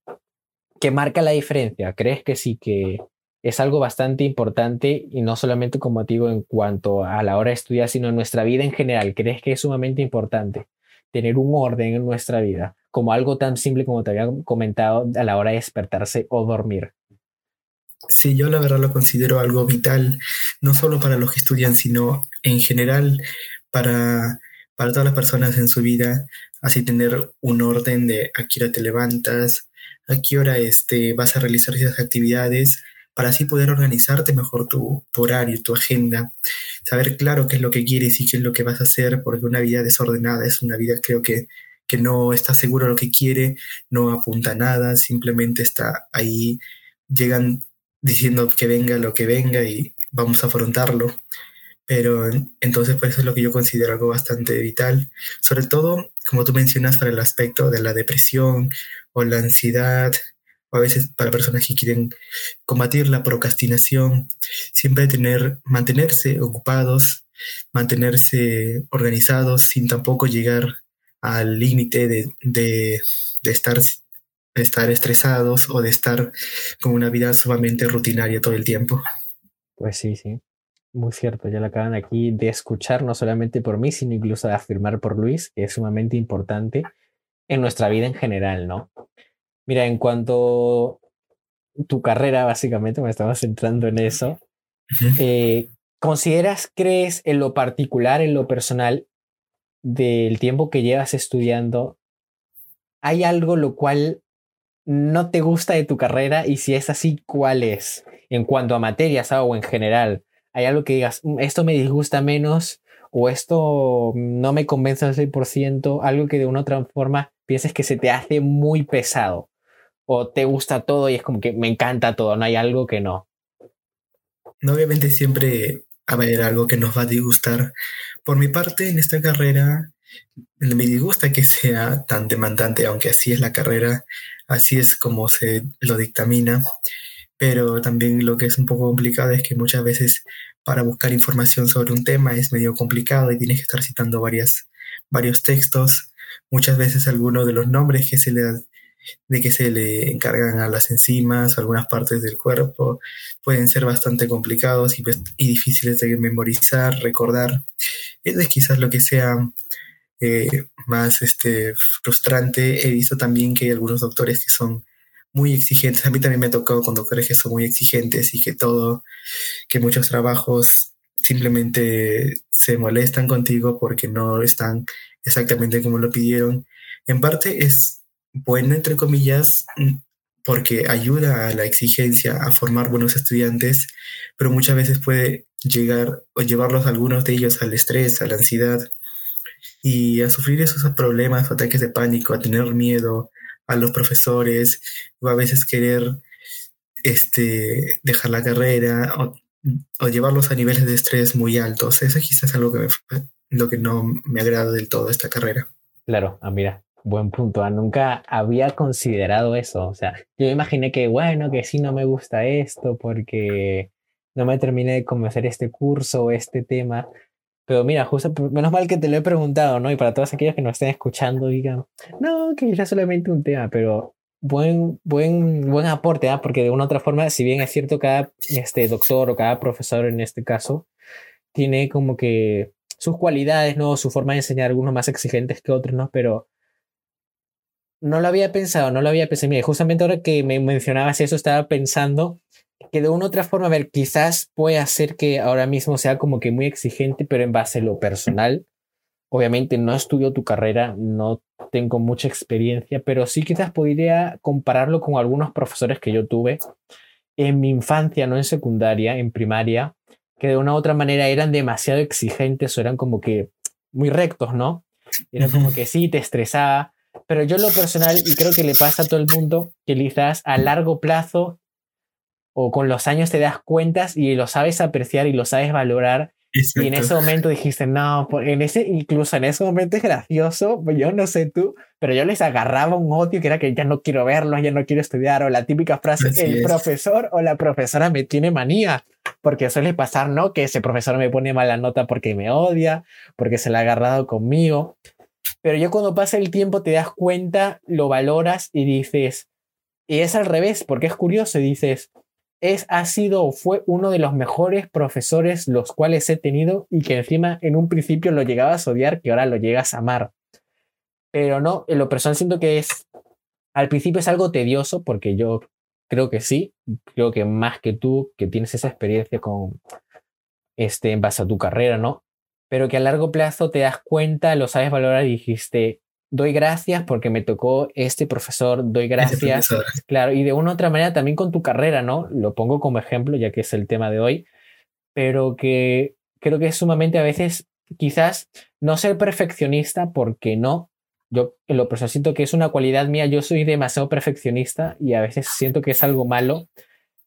que marca la diferencia, crees que sí, que, es algo bastante importante y no solamente como digo en cuanto a la hora de estudiar, sino en nuestra vida en general. ¿Crees que es sumamente importante tener un orden en nuestra vida como algo tan simple como te había comentado a la hora de despertarse o dormir? Sí, yo la verdad lo considero algo vital, no solo para los que estudian, sino en general para, para todas las personas en su vida, así tener un orden de a qué hora te levantas, a qué hora este, vas a realizar esas actividades, para así poder organizarte mejor tu, horario, tu agenda, saber claro qué es lo que quieres y qué es lo que vas a hacer, porque una vida desordenada es una vida creo que, que no está seguro lo que quiere, no apunta a nada, simplemente está ahí, llegan diciendo que venga lo que venga y vamos a afrontarlo. Pero entonces por eso es lo que yo considero algo bastante vital, sobre todo como tú mencionas para el aspecto de la depresión o la ansiedad, a veces para personas que quieren combatir la procrastinación, siempre tener, mantenerse ocupados, mantenerse organizados sin tampoco llegar al límite de, de, estar, estar estresados o de estar con una vida sumamente rutinaria todo el tiempo. Pues sí, sí. Muy cierto, ya lo acaban aquí de escuchar, no solamente por mí, sino incluso de afirmar por Luis, que es sumamente importante en nuestra vida en general, ¿no? Mira, en cuanto a tu carrera, básicamente, me estaba centrando en eso. Eh, ¿Consideras, crees, en lo particular, en lo personal, del tiempo que llevas estudiando, hay algo lo cual no te gusta de tu carrera? Y si es así, ¿cuál es? En cuanto a materias o en general, ¿hay algo que digas, mm, esto me disgusta menos o esto no me convence al 100%, algo que de una u otra forma pienses que se te hace muy pesado? O te gusta todo y es como que me encanta todo, no hay algo que no? obviamente siempre va a haber algo que nos va a disgustar. Por mi parte, en esta carrera, me disgusta que sea tan demandante, aunque así es la carrera, así es como se lo dictamina. Pero también lo que es un poco complicado es que muchas veces para buscar información sobre un tema es medio complicado y tienes que estar citando varios textos. Muchas veces algunos de los nombres que se le de que se le encargan a las enzimas algunas partes del cuerpo pueden ser bastante complicados y, pues, y difíciles de memorizar, recordar. Eso es quizás lo que sea eh, más este, frustrante. He visto también que hay algunos doctores que son muy exigentes. A mí también me ha tocado con doctores que son muy exigentes y que todo, que muchos trabajos simplemente se molestan contigo porque no están exactamente como lo pidieron. En parte es bueno, entre comillas, porque ayuda a la exigencia a formar buenos estudiantes, pero muchas veces puede llegar o llevarlos algunos de ellos al estrés, a la ansiedad y a sufrir esos problemas ataques de pánico, a tener miedo a los profesores o a veces querer este, dejar la carrera o, llevarlos a niveles de estrés muy altos. Eso quizás es algo que lo que no me agrada del todo esta carrera. Claro, ah, mira, buen punto. Ah, nunca había considerado eso. O sea, yo imaginé que, bueno, que sí no me gusta esto porque no me terminé de convencer este curso o este tema. Pero mira, justo, menos mal que te lo he preguntado, ¿no? Y para todos aquellos que nos estén escuchando, digan, no, que era solamente un tema, pero buen, buen, buen aporte, ¿ah? Porque de una u otra forma, si bien es cierto, cada este, doctor o cada profesor en este caso tiene como que sus cualidades, ¿no? Su forma de enseñar, algunos más exigentes que otros, ¿no? Pero no lo había pensado, no lo había pensado. Mira, justamente ahora que me mencionabas eso, estaba pensando que de una u otra forma, a ver, quizás puede hacer que ahora mismo sea como que muy exigente, pero en base a lo personal. Obviamente no estudio tu carrera, no tengo mucha experiencia, pero sí quizás podría compararlo con algunos profesores que yo tuve en mi infancia, no en secundaria, en primaria, que de una u otra manera eran demasiado exigentes o eran como que muy rectos, ¿no? Era como que sí, te estresaba, pero yo lo personal, y creo que le pasa a todo el mundo, que quizás a largo plazo o con los años te das cuentas y lo sabes apreciar y lo sabes valorar. Y en ese momento dijiste, no, en ese, incluso en ese momento es gracioso, pues yo no sé tú, pero yo les agarraba un odio que era que ya no quiero verlos, ya no quiero estudiar, o la típica frase, el profesor o la profesora me tiene manía, porque suele pasar, ¿no? Que ese profesor me pone mala nota porque me odia, porque se la ha agarrado conmigo. Pero yo cuando pasa el tiempo te das cuenta, lo valoras y dices, y es al revés, porque es curioso, dices, es, ha sido o fue uno de los mejores profesores los cuales he tenido y que encima en un principio lo llegabas a odiar, que ahora lo llegas a amar. Pero no, en lo personal siento que es, al principio es algo tedioso, porque yo creo que sí, creo que más que tú, que tienes esa experiencia con, este, en base a tu carrera, ¿no? Pero que a largo plazo te das cuenta, lo sabes valorar y dijiste, doy gracias porque me tocó este profesor, doy gracias. Claro, y de una u otra manera también con tu carrera, ¿no? Lo pongo como ejemplo, ya que es el tema de hoy, pero que creo que es sumamente a veces, quizás no ser perfeccionista, porque no. Yo lo personal siento que es una cualidad mía, yo soy demasiado perfeccionista y a veces siento que es algo malo,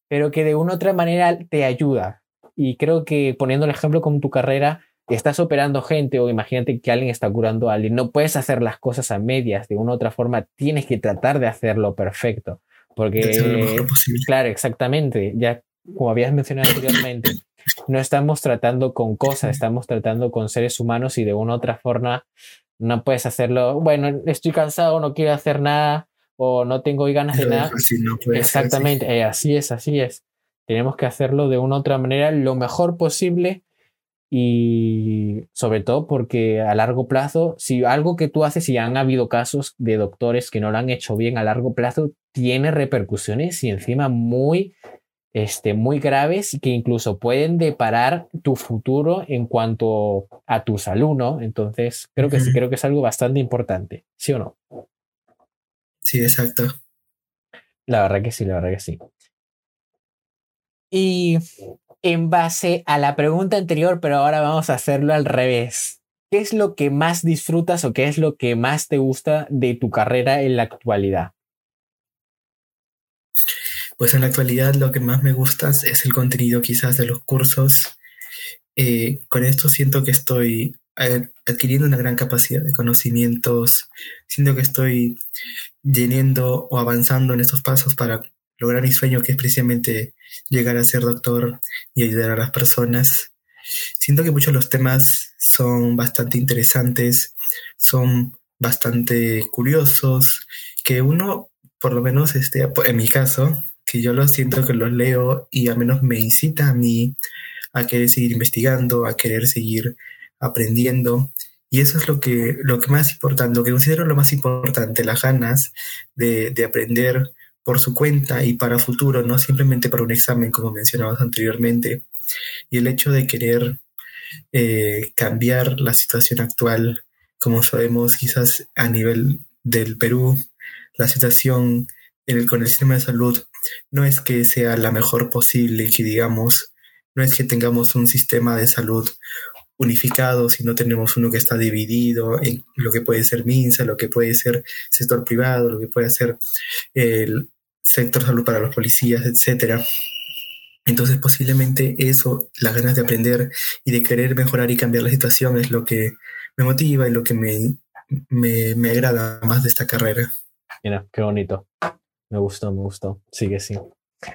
pero que de una u otra manera te ayuda. Y creo que poniendo el ejemplo con tu carrera, estás operando gente o imagínate que alguien está curando a alguien, no puedes hacer las cosas a medias, de una u otra forma tienes que tratar de hacerlo perfecto. Porque, claro, exactamente, ya como habías mencionado anteriormente, no estamos tratando con cosas, estamos tratando con seres humanos y de una u otra forma no puedes hacerlo, bueno, estoy cansado, no quiero hacer nada o no tengo ganas de nada. Exactamente, eh, así es, así es. Tenemos que hacerlo de una u otra manera lo mejor posible y sobre todo porque a largo plazo, si algo que tú haces y han habido casos de doctores que no lo han hecho bien a largo plazo, tiene repercusiones y encima muy, este, muy graves que incluso pueden deparar tu futuro en cuanto a tu salud, ¿no? Entonces, creo que sí, creo que es algo bastante importante, ¿sí o no? Sí, exacto. La verdad que sí, la verdad que sí. Y en base a la pregunta anterior, pero ahora vamos a hacerlo al revés. ¿Qué es lo que más disfrutas o qué es lo que más te gusta de tu carrera en la actualidad? Pues en la actualidad lo que más me gusta es el contenido quizás de los cursos. Eh, con esto siento que estoy eh, adquiriendo una gran capacidad de conocimientos, siento que estoy llenando o avanzando en estos pasos para lograr mi sueño, que es precisamente llegar a ser doctor y ayudar a las personas. Siento que muchos de los temas son bastante interesantes, son bastante curiosos, que uno, por lo menos este, en mi caso, que yo lo siento que los leo y al menos me incita a mí a querer seguir investigando, a querer seguir aprendiendo. Y eso es lo que, lo que más importante, lo que considero lo más importante, las ganas de, de aprender por su cuenta y para futuro, no simplemente para un examen, como mencionabas anteriormente. Y el hecho de querer eh, cambiar la situación actual, como sabemos, quizás a nivel del Perú, la situación en el, con el sistema de salud no es que sea la mejor posible, que digamos, no es que tengamos un sistema de salud unificado, si no tenemos uno que está dividido en lo que puede ser MINSA, lo que puede ser sector privado, lo que puede ser el, sector salud para los policías, etcétera. Entonces posiblemente eso, las ganas de aprender y de querer mejorar y cambiar la situación es lo que me motiva y lo que me, me, agrada más de esta carrera. Mira, qué bonito. Me gustó, me gustó. Sí.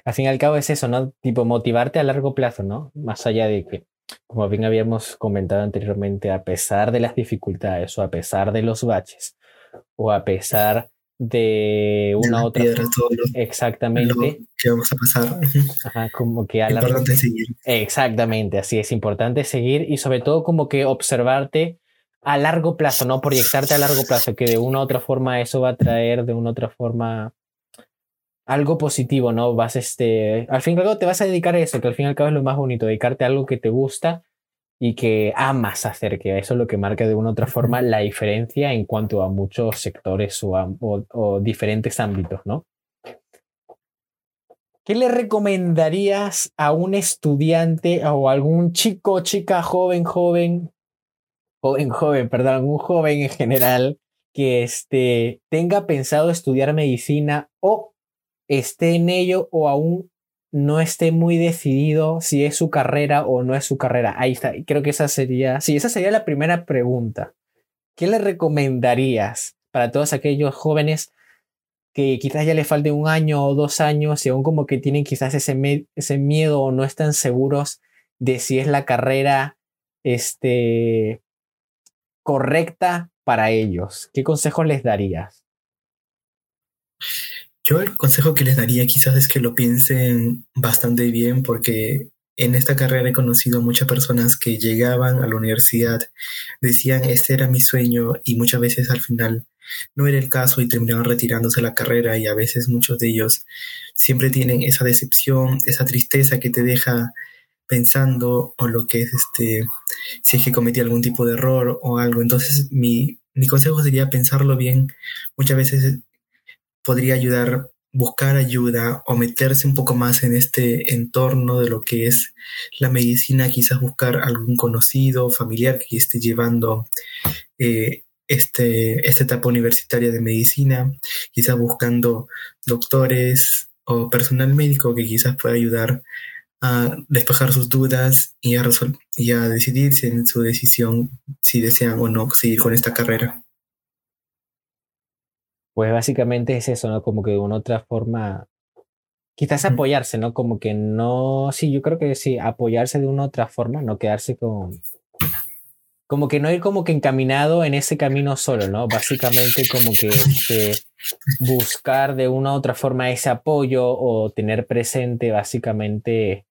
Al fin y al cabo es eso, ¿no? Tipo motivarte a largo plazo, ¿no? Más allá de que, como bien habíamos comentado anteriormente, a pesar de las dificultades o a pesar de los baches o a pesar de una otra exactamente. que vamos a pasar. Ajá, como que a importante seguir. Exactamente así es importante seguir y sobre todo como que observarte a largo plazo no proyectarte a largo plazo que de una u otra forma eso va a traer de una u otra forma algo positivo no vas este al fin y al cabo te vas a dedicar a eso que al fin y al cabo es lo más bonito dedicarte a algo que te gusta y que amas hacer, que eso es lo que marca de una u otra forma la diferencia en cuanto a muchos sectores o, diferentes ámbitos, ¿no? ¿Qué le recomendarías a un estudiante o algún chico, chica, joven, joven, joven, joven, perdón, algún joven en general que este, tenga pensado estudiar medicina o esté en ello o aún no esté muy decidido si es su carrera o no es su carrera. Ahí está. Creo que esa sería, sí, esa sería la primera pregunta. ¿Qué le recomendarías para todos aquellos jóvenes que quizás ya le falte un año o dos años y aún como que tienen quizás ese, ese miedo o no están seguros de si es la carrera este, correcta para ellos? ¿Qué consejos les darías? Yo el consejo que les daría quizás es que lo piensen bastante bien porque en esta carrera he conocido a muchas personas que llegaban a la universidad, decían este era mi sueño y muchas veces al final no era el caso y terminaban retirándose de la carrera y a veces muchos de ellos siempre tienen esa decepción, esa tristeza que te deja pensando o lo que es este, si es que cometí algún tipo de error o algo. Entonces mi, mi consejo sería pensarlo bien. Muchas veces podría ayudar buscar ayuda o meterse un poco más en este entorno de lo que es la medicina, quizás buscar algún conocido familiar que esté llevando eh, este, esta etapa universitaria de medicina, quizás buscando doctores o personal médico que quizás pueda ayudar a despejar sus dudas y a, y a decidirse en su decisión si desean o no seguir con esta carrera. Pues básicamente es eso, ¿no? Como que de una otra forma, quizás apoyarse, ¿no? Como que no, sí, yo creo que sí, apoyarse de una otra forma, no quedarse con, como que no ir como que encaminado en ese camino solo, ¿no? Básicamente como que este, buscar de una u otra forma ese apoyo o tener presente básicamente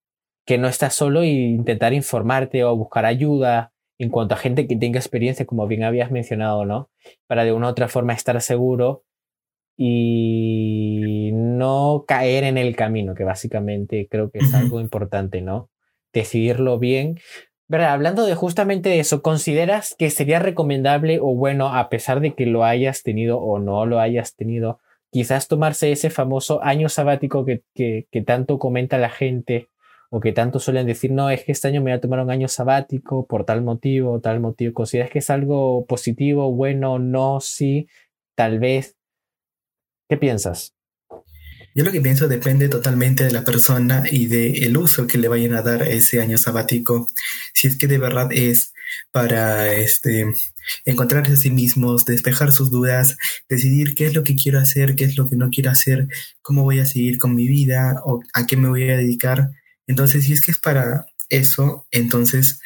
que no estás solo e intentar informarte o buscar ayuda en cuanto a gente que tenga experiencia, como bien habías mencionado, ¿no? Para de una u otra forma estar seguro y no caer en el camino, que básicamente creo que es algo importante, ¿no? Decidirlo bien. ¿Verdad? Hablando de justamente eso, ¿consideras que sería recomendable o bueno, a pesar de que lo hayas tenido o no lo hayas tenido, quizás tomarse ese famoso año sabático que, que, que tanto comenta la gente o que tanto suelen decir, no, es que este año me voy a tomar un año sabático por tal motivo, tal motivo. ¿Consideras que es algo positivo, bueno, no, sí, tal vez? ¿Qué piensas? Yo lo que pienso depende totalmente de la persona y del uso que le vayan a dar ese año sabático. Si es que de verdad es para este encontrarse a sí mismos, despejar sus dudas, decidir qué es lo que quiero hacer, qué es lo que no quiero hacer, cómo voy a seguir con mi vida o a qué me voy a dedicar. Entonces, si es que es para eso, entonces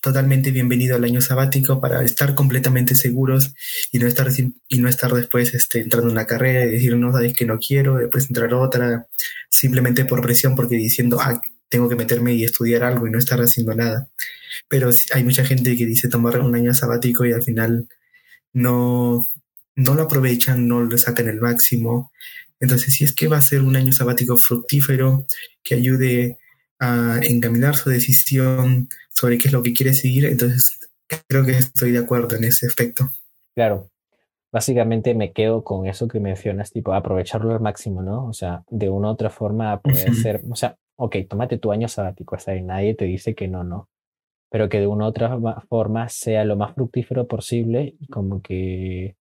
totalmente bienvenido al año sabático para estar completamente seguros y no estar y no estar después este, entrando en una carrera y decir no sabes que no quiero después entrar otra simplemente por presión porque diciendo ah, tengo que meterme y estudiar algo y no estar haciendo nada pero hay mucha gente que dice tomar un año sabático y al final no no lo aprovechan no lo sacan el máximo. Entonces si es que va a ser un año sabático fructífero que ayude a encaminar su decisión sobre qué es lo que quiere seguir, entonces creo que estoy de acuerdo en ese aspecto. Claro, básicamente me quedo con eso que mencionas, tipo aprovecharlo al máximo, ¿no? O sea, de una u otra forma poder ser, o sea, ok, tómate tu año sabático, hasta ahí nadie te dice que no, no, pero que de una u otra forma sea lo más fructífero posible y como que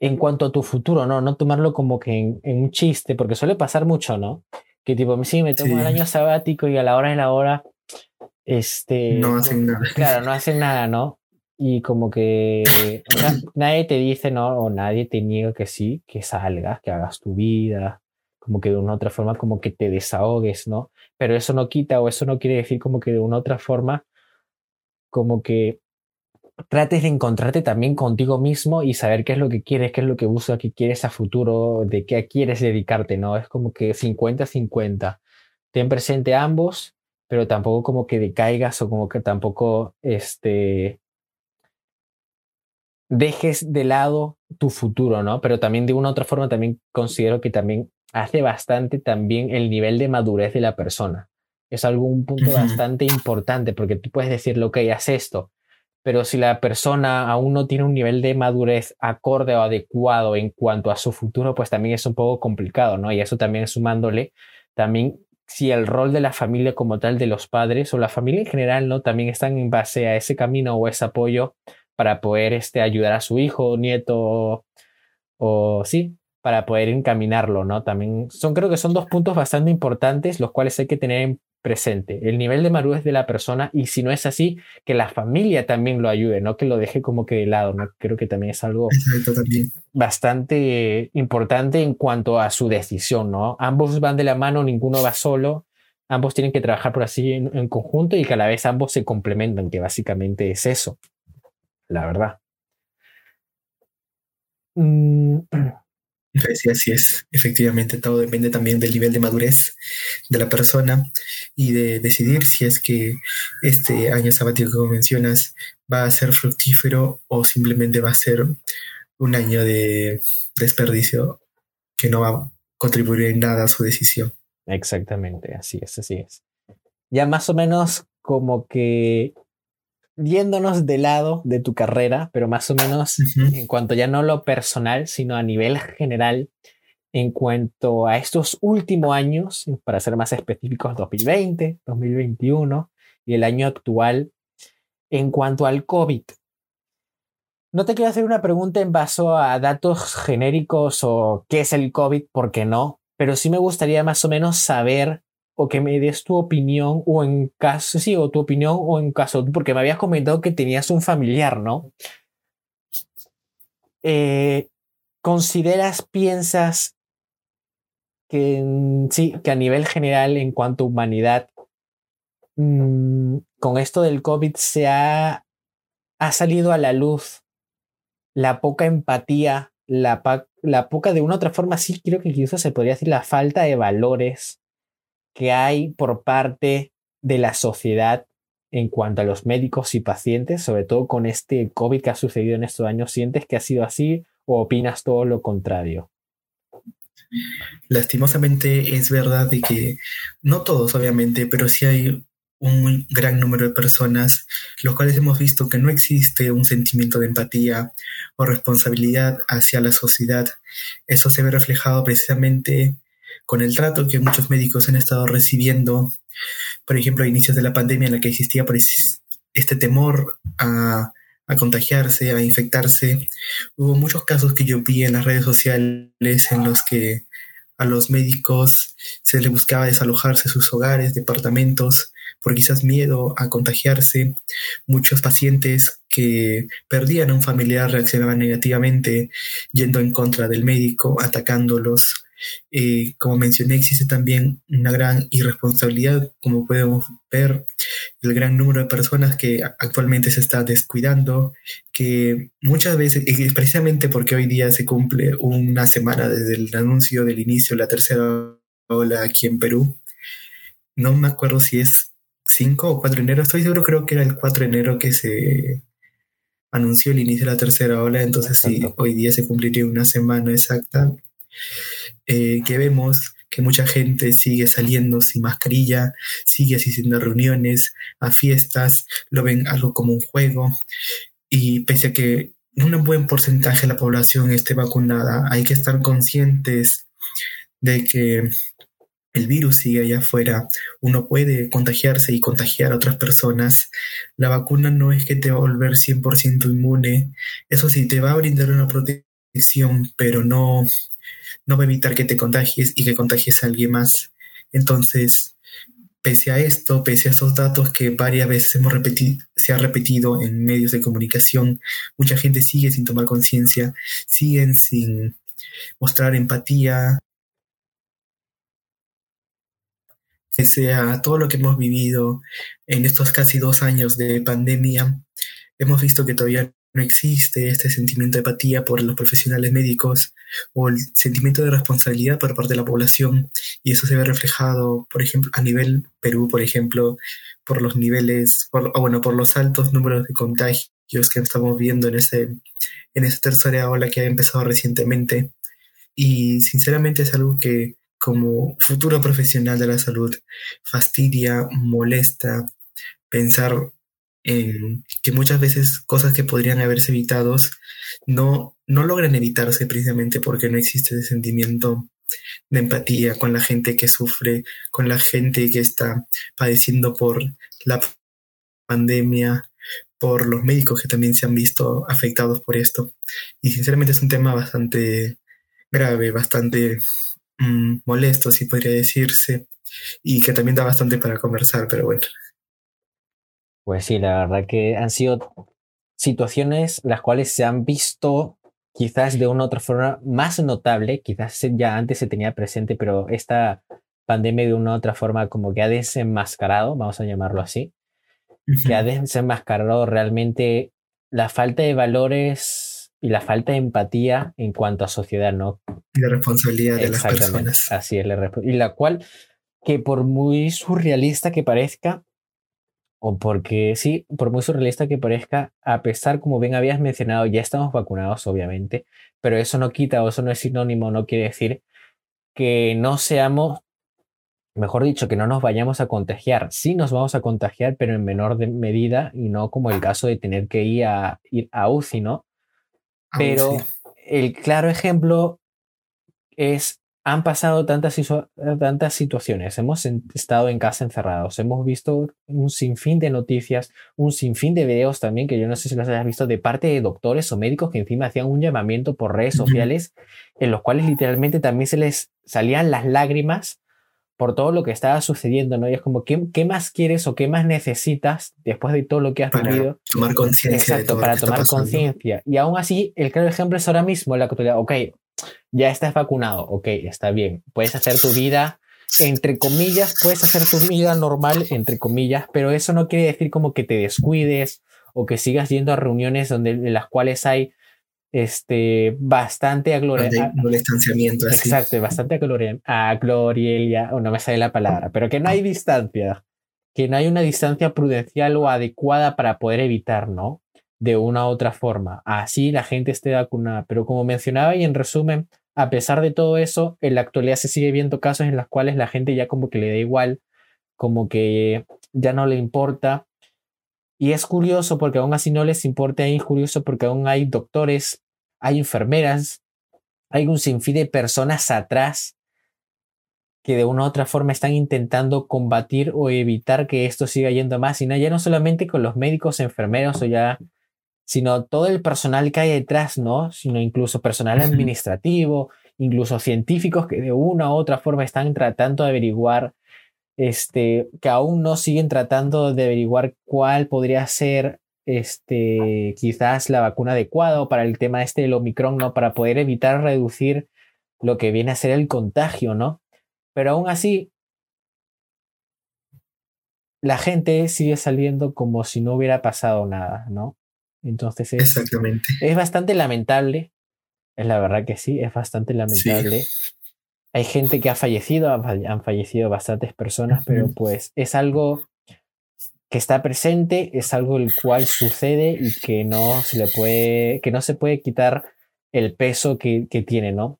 en cuanto a tu futuro, ¿no? No tomarlo como que en un chiste, porque suele pasar mucho, ¿no? Que tipo, sí, me tomo el año sabático y a la hora de la hora, este... No hacen nada. Claro, no hacen nada, ¿no? Y como que nadie te dice, ¿no? O nadie te niega que sí, que salgas, que hagas tu vida, como que de una otra forma como que te desahogues, ¿no? Pero eso no quita o eso no quiere decir como que de una otra forma como que trates de encontrarte también contigo mismo y saber qué es lo que quieres, qué es lo que buscas, qué quieres a futuro, de qué quieres dedicarte, ¿no? Es como que 50-50. Ten presente ambos, pero tampoco como que decaigas o como que tampoco este, dejes de lado tu futuro, ¿no? Pero también de una u otra forma también considero que también hace bastante también el nivel de madurez de la persona. Es algún punto bastante importante porque tú puedes decirle, ok, haz esto, pero si la persona aún no tiene un nivel de madurez acorde o adecuado en cuanto a su futuro, pues también es un poco complicado, ¿no? Y eso también sumándole, también si el rol de la familia como tal, de los padres o la familia en general, ¿no? También están en base a ese camino o ese apoyo para poder este, ayudar a su hijo, nieto o sí, para poder encaminarlo, ¿no? También son, creo que son dos puntos bastante importantes, los cuales hay que tener en presente, el nivel de madurez de la persona y si no es así, que la familia también lo ayude, no que lo deje como que de lado, ¿no? Creo que también es algo bastante importante en cuanto a su decisión, ¿no? Ambos van de la mano, ninguno va solo, ambos tienen que trabajar por así en, conjunto y que a la vez ambos se complementan, que básicamente es eso, la verdad. Mm, Sí, así es. Efectivamente, todo depende también del nivel de madurez de la persona y de decidir si es que este año sabático, como mencionas, va a ser fructífero o simplemente va a ser un año de desperdicio que no va a contribuir en nada a su decisión. Exactamente, así es, así es. Ya más o menos como que yéndonos de lado de tu carrera, pero más o menos en cuanto ya no lo personal, sino a nivel general, en cuanto a estos últimos años, para ser más específicos, 2020, 2021 y el año actual, en cuanto al COVID. No te quiero hacer una pregunta en base a datos genéricos o qué es el COVID, porque no, pero sí me gustaría más o menos saber o que me des tu opinión o en caso, sí, o tu opinión o en caso, porque me habías comentado que tenías un familiar, ¿no? Eh, ¿Consideras, piensas que sí, que a nivel general en cuanto a humanidad, mm, con esto del COVID se ha, ha salido a la luz la poca empatía, la, la poca de una otra forma, sí creo que incluso se podría decir la falta de valores que hay por parte de la sociedad en cuanto a los médicos y pacientes, sobre todo con este COVID que ha sucedido en estos años? ¿Sientes que ha sido así o opinas todo lo contrario? Lastimosamente es verdad de que no todos obviamente, pero sí hay un gran número de personas, los cuales hemos visto que no existe un sentimiento de empatía o responsabilidad hacia la sociedad. Eso se ve reflejado precisamente con el trato que muchos médicos han estado recibiendo, por ejemplo, a inicios de la pandemia en la que existía este temor a, contagiarse, a infectarse. Hubo muchos casos que yo vi en las redes sociales en los que a los médicos se les buscaba desalojarse sus hogares, departamentos, por quizás miedo a contagiarse. Muchos pacientes que perdían a un familiar reaccionaban negativamente yendo en contra del médico, atacándolos. Eh, como mencioné, existe también una gran irresponsabilidad, como podemos ver, el gran número de personas que actualmente se está descuidando, que muchas veces, precisamente porque hoy día se cumple una semana desde el anuncio del inicio de la tercera ola aquí en Perú, no me acuerdo si es 5 o 4 de enero, estoy seguro, creo que era el 4 de enero que se anunció el inicio de la tercera ola, entonces sí, hoy día se cumpliría una semana exacta, eh, que vemos que mucha gente sigue saliendo sin mascarilla, sigue asistiendo a reuniones, a fiestas, lo ven algo como un juego, y pese a que un buen porcentaje de la población esté vacunada, hay que estar conscientes de que el virus sigue allá afuera, uno puede contagiarse y contagiar a otras personas. La vacuna no es que te va a volver 100% inmune, eso sí, te va a brindar una protección, pero no, no va a evitar que te contagies y que contagies a alguien más. Entonces, pese a esto, pese a estos datos que varias veces hemos repetido, se ha repetido en medios de comunicación, mucha gente sigue sin tomar conciencia, siguen sin mostrar empatía, pese a todo lo que hemos vivido en estos casi dos años de pandemia, hemos visto que todavía no existe este sentimiento de empatía por los profesionales médicos o el sentimiento de responsabilidad por parte de la población. Y eso se ve reflejado, por ejemplo, a nivel Perú, por ejemplo, por los niveles, por, bueno, por los altos números de contagios que estamos viendo en ese en esta tercera ola que ha empezado recientemente. Y sinceramente es algo que como futuro profesional de la salud fastidia, molesta pensar en que muchas veces cosas que podrían haberse evitado no, no logran evitarse precisamente porque no existe ese sentimiento de empatía con la gente que sufre, con la gente que está padeciendo por la pandemia, por los médicos que también se han visto afectados por esto. Y sinceramente es un tema bastante grave, bastante Mm, molesto, si podría decirse, y que también da bastante para conversar, pero bueno. Pues sí, la verdad que han sido situaciones las cuales se han visto quizás de una u otra forma más notable, quizás ya antes se tenía presente, pero esta pandemia de una u otra forma como que ha desenmascarado, vamos a llamarlo así, que ha desenmascarado realmente la falta de valores y la falta de empatía en cuanto a sociedad, ¿no? Y la responsabilidad de las personas. Así es, la y la cual, que por muy surrealista que parezca, o porque sí, por muy surrealista que parezca, a pesar, como bien habías mencionado, ya estamos vacunados, obviamente, pero eso no quita o eso no es sinónimo, no quiere decir que no seamos, mejor dicho, que no nos vayamos a contagiar. Sí nos vamos a contagiar, pero en menor medida y no como el caso de tener que ir a, ir a UCI, ¿no? Pero el claro ejemplo es, han pasado tantas, tantas situaciones, hemos estado en casa encerrados, hemos visto un sinfín de noticias, un sinfín de videos también, que yo no sé si los hayas visto, de parte de doctores o médicos que encima hacían un llamamiento por redes sociales, en los cuales literalmente también se les salían las lágrimas por todo lo que estaba sucediendo, ¿no? Y es como, ¿qué, qué más quieres o qué más necesitas después de todo lo que has para vivido? Tomar conciencia. Exacto, para tomar conciencia. Y aún así, el claro ejemplo es ahora mismo la actualidad. Ok, ya estás vacunado, ok, está bien. Puedes hacer tu vida, entre comillas, puedes hacer tu vida normal, entre comillas, pero eso no quiere decir como que te descuides o que sigas yendo a reuniones donde, en las cuales hay este, bastante a gloria. distanciamiento. Exacto, bastante a gloria, a glorielia, o no me sale la palabra, pero que no hay distancia, que no hay una distancia prudencial o adecuada para poder evitar, ¿no? De una u otra forma. Así la gente esté vacunada. Pero como mencionaba y en resumen, a pesar de todo eso, en la actualidad se sigue viendo casos en los cuales la gente ya como que le da igual, como que ya no le importa y es curioso porque aún así no les importa, es curioso porque aún hay doctores, hay enfermeras, hay un sinfín de personas atrás que de una u otra forma están intentando combatir o evitar que esto siga yendo más, y no, ya no solamente con los médicos, enfermeros o ya, sino todo el personal que hay detrás, ¿no? Sino incluso personal administrativo, incluso científicos que de una u otra forma están tratando de averiguar, este, que aún no siguen tratando de averiguar cuál podría ser este, quizás la vacuna adecuada para el tema este del Omicron, ¿no? Para poder evitar reducir lo que viene a ser el contagio, ¿no? Pero aún así, la gente sigue saliendo como si no hubiera pasado nada, ¿no? Entonces es, Exactamente. es bastante lamentable, es la verdad que sí, es bastante lamentable. Hay gente que ha fallecido, han fallecido bastantes personas, pero pues es algo que está presente, es algo el cual sucede y que no se le puede, que no se puede quitar el peso que, que tiene, ¿no?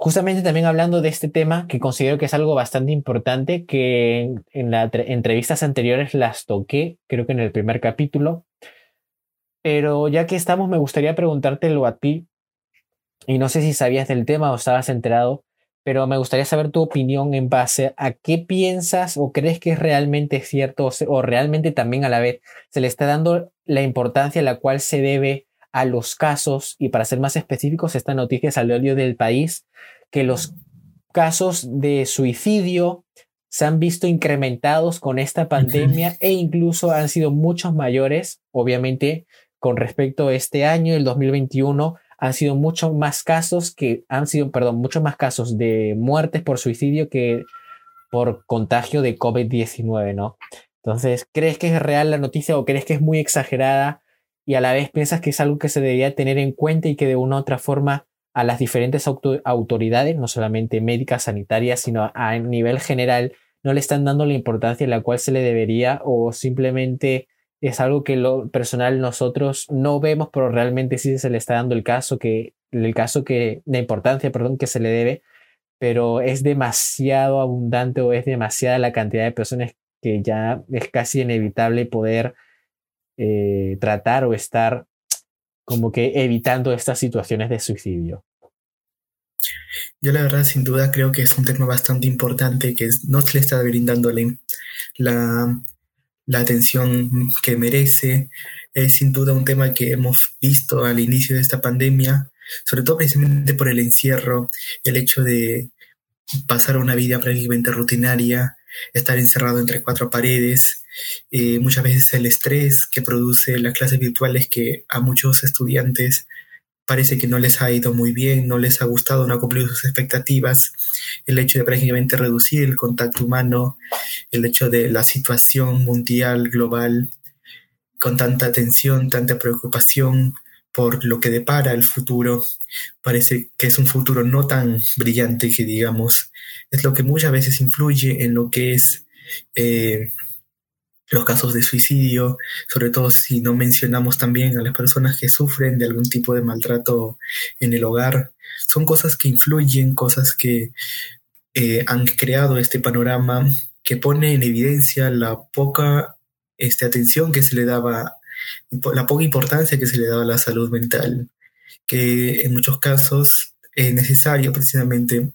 Justamente también hablando de este tema, que considero que es algo bastante importante, que en, las entrevistas anteriores las toqué, creo que en el primer capítulo, pero ya que estamos, me gustaría preguntártelo a ti, y no sé si sabías del tema o estabas enterado, pero me gustaría saber tu opinión en base a qué piensas o crees que es realmente cierto o, o realmente también a la vez se le está dando la importancia a la cual se debe a los casos, y para ser más específicos, esta noticia salió del país, que los casos de suicidio se han visto incrementados con esta pandemia e incluso han sido muchos mayores, obviamente, con respecto a este año, el 2021, han sido muchos más casos que han sido, perdón, muchos más casos de muertes por suicidio que por contagio de COVID-19, ¿no? Entonces, ¿crees que es real la noticia o crees que es muy exagerada y a la vez piensas que es algo que se debería tener en cuenta y que de una u otra forma a las diferentes autoridades, no solamente médicas, sanitarias, sino a nivel general, no le están dando la importancia a la cual se le debería o simplemente es algo que lo personal nosotros no vemos, pero realmente sí se le está dando el caso que el caso que la importancia, perdón, que se le debe, pero es demasiado abundante o es demasiada la cantidad de personas que ya es casi inevitable poder eh, tratar o estar como que evitando estas situaciones de suicidio. Yo la verdad sin duda creo que es un tema bastante importante que no se le está brindando la, la, atención que merece. Es sin duda un tema que hemos visto al inicio de esta pandemia, sobre todo precisamente por el encierro, el hecho de pasar una vida prácticamente rutinaria, estar encerrado entre cuatro paredes, eh, muchas veces el estrés que produce las clases virtuales que a muchos estudiantes parece que no les ha ido muy bien, no les ha gustado, no ha cumplido sus expectativas, el hecho de prácticamente reducir el contacto humano, el hecho de la situación mundial, global, con tanta tensión, tanta preocupación por lo que depara el futuro, parece que es un futuro no tan brillante que digamos, es lo que muchas veces influye en lo que es eh, los casos de suicidio, sobre todo si no mencionamos también a las personas que sufren de algún tipo de maltrato en el hogar. Son cosas que influyen, cosas que eh, han creado este panorama que pone en evidencia la poca este, atención que se le daba, la poca importancia que se le daba a la salud mental, que en muchos casos es necesario precisamente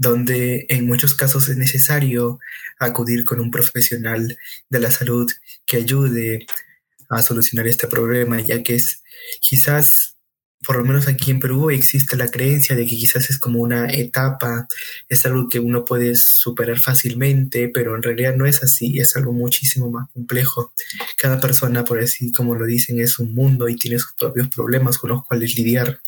donde en muchos casos es necesario acudir con un profesional de la salud que ayude a solucionar este problema, ya que es quizás, por lo menos aquí en Perú, existe la creencia de que quizás es como una etapa, es algo que uno puede superar fácilmente, pero en realidad no es así, es algo muchísimo más complejo. Cada persona, por así como lo dicen, es un mundo y tiene sus propios problemas con los cuales lidiar.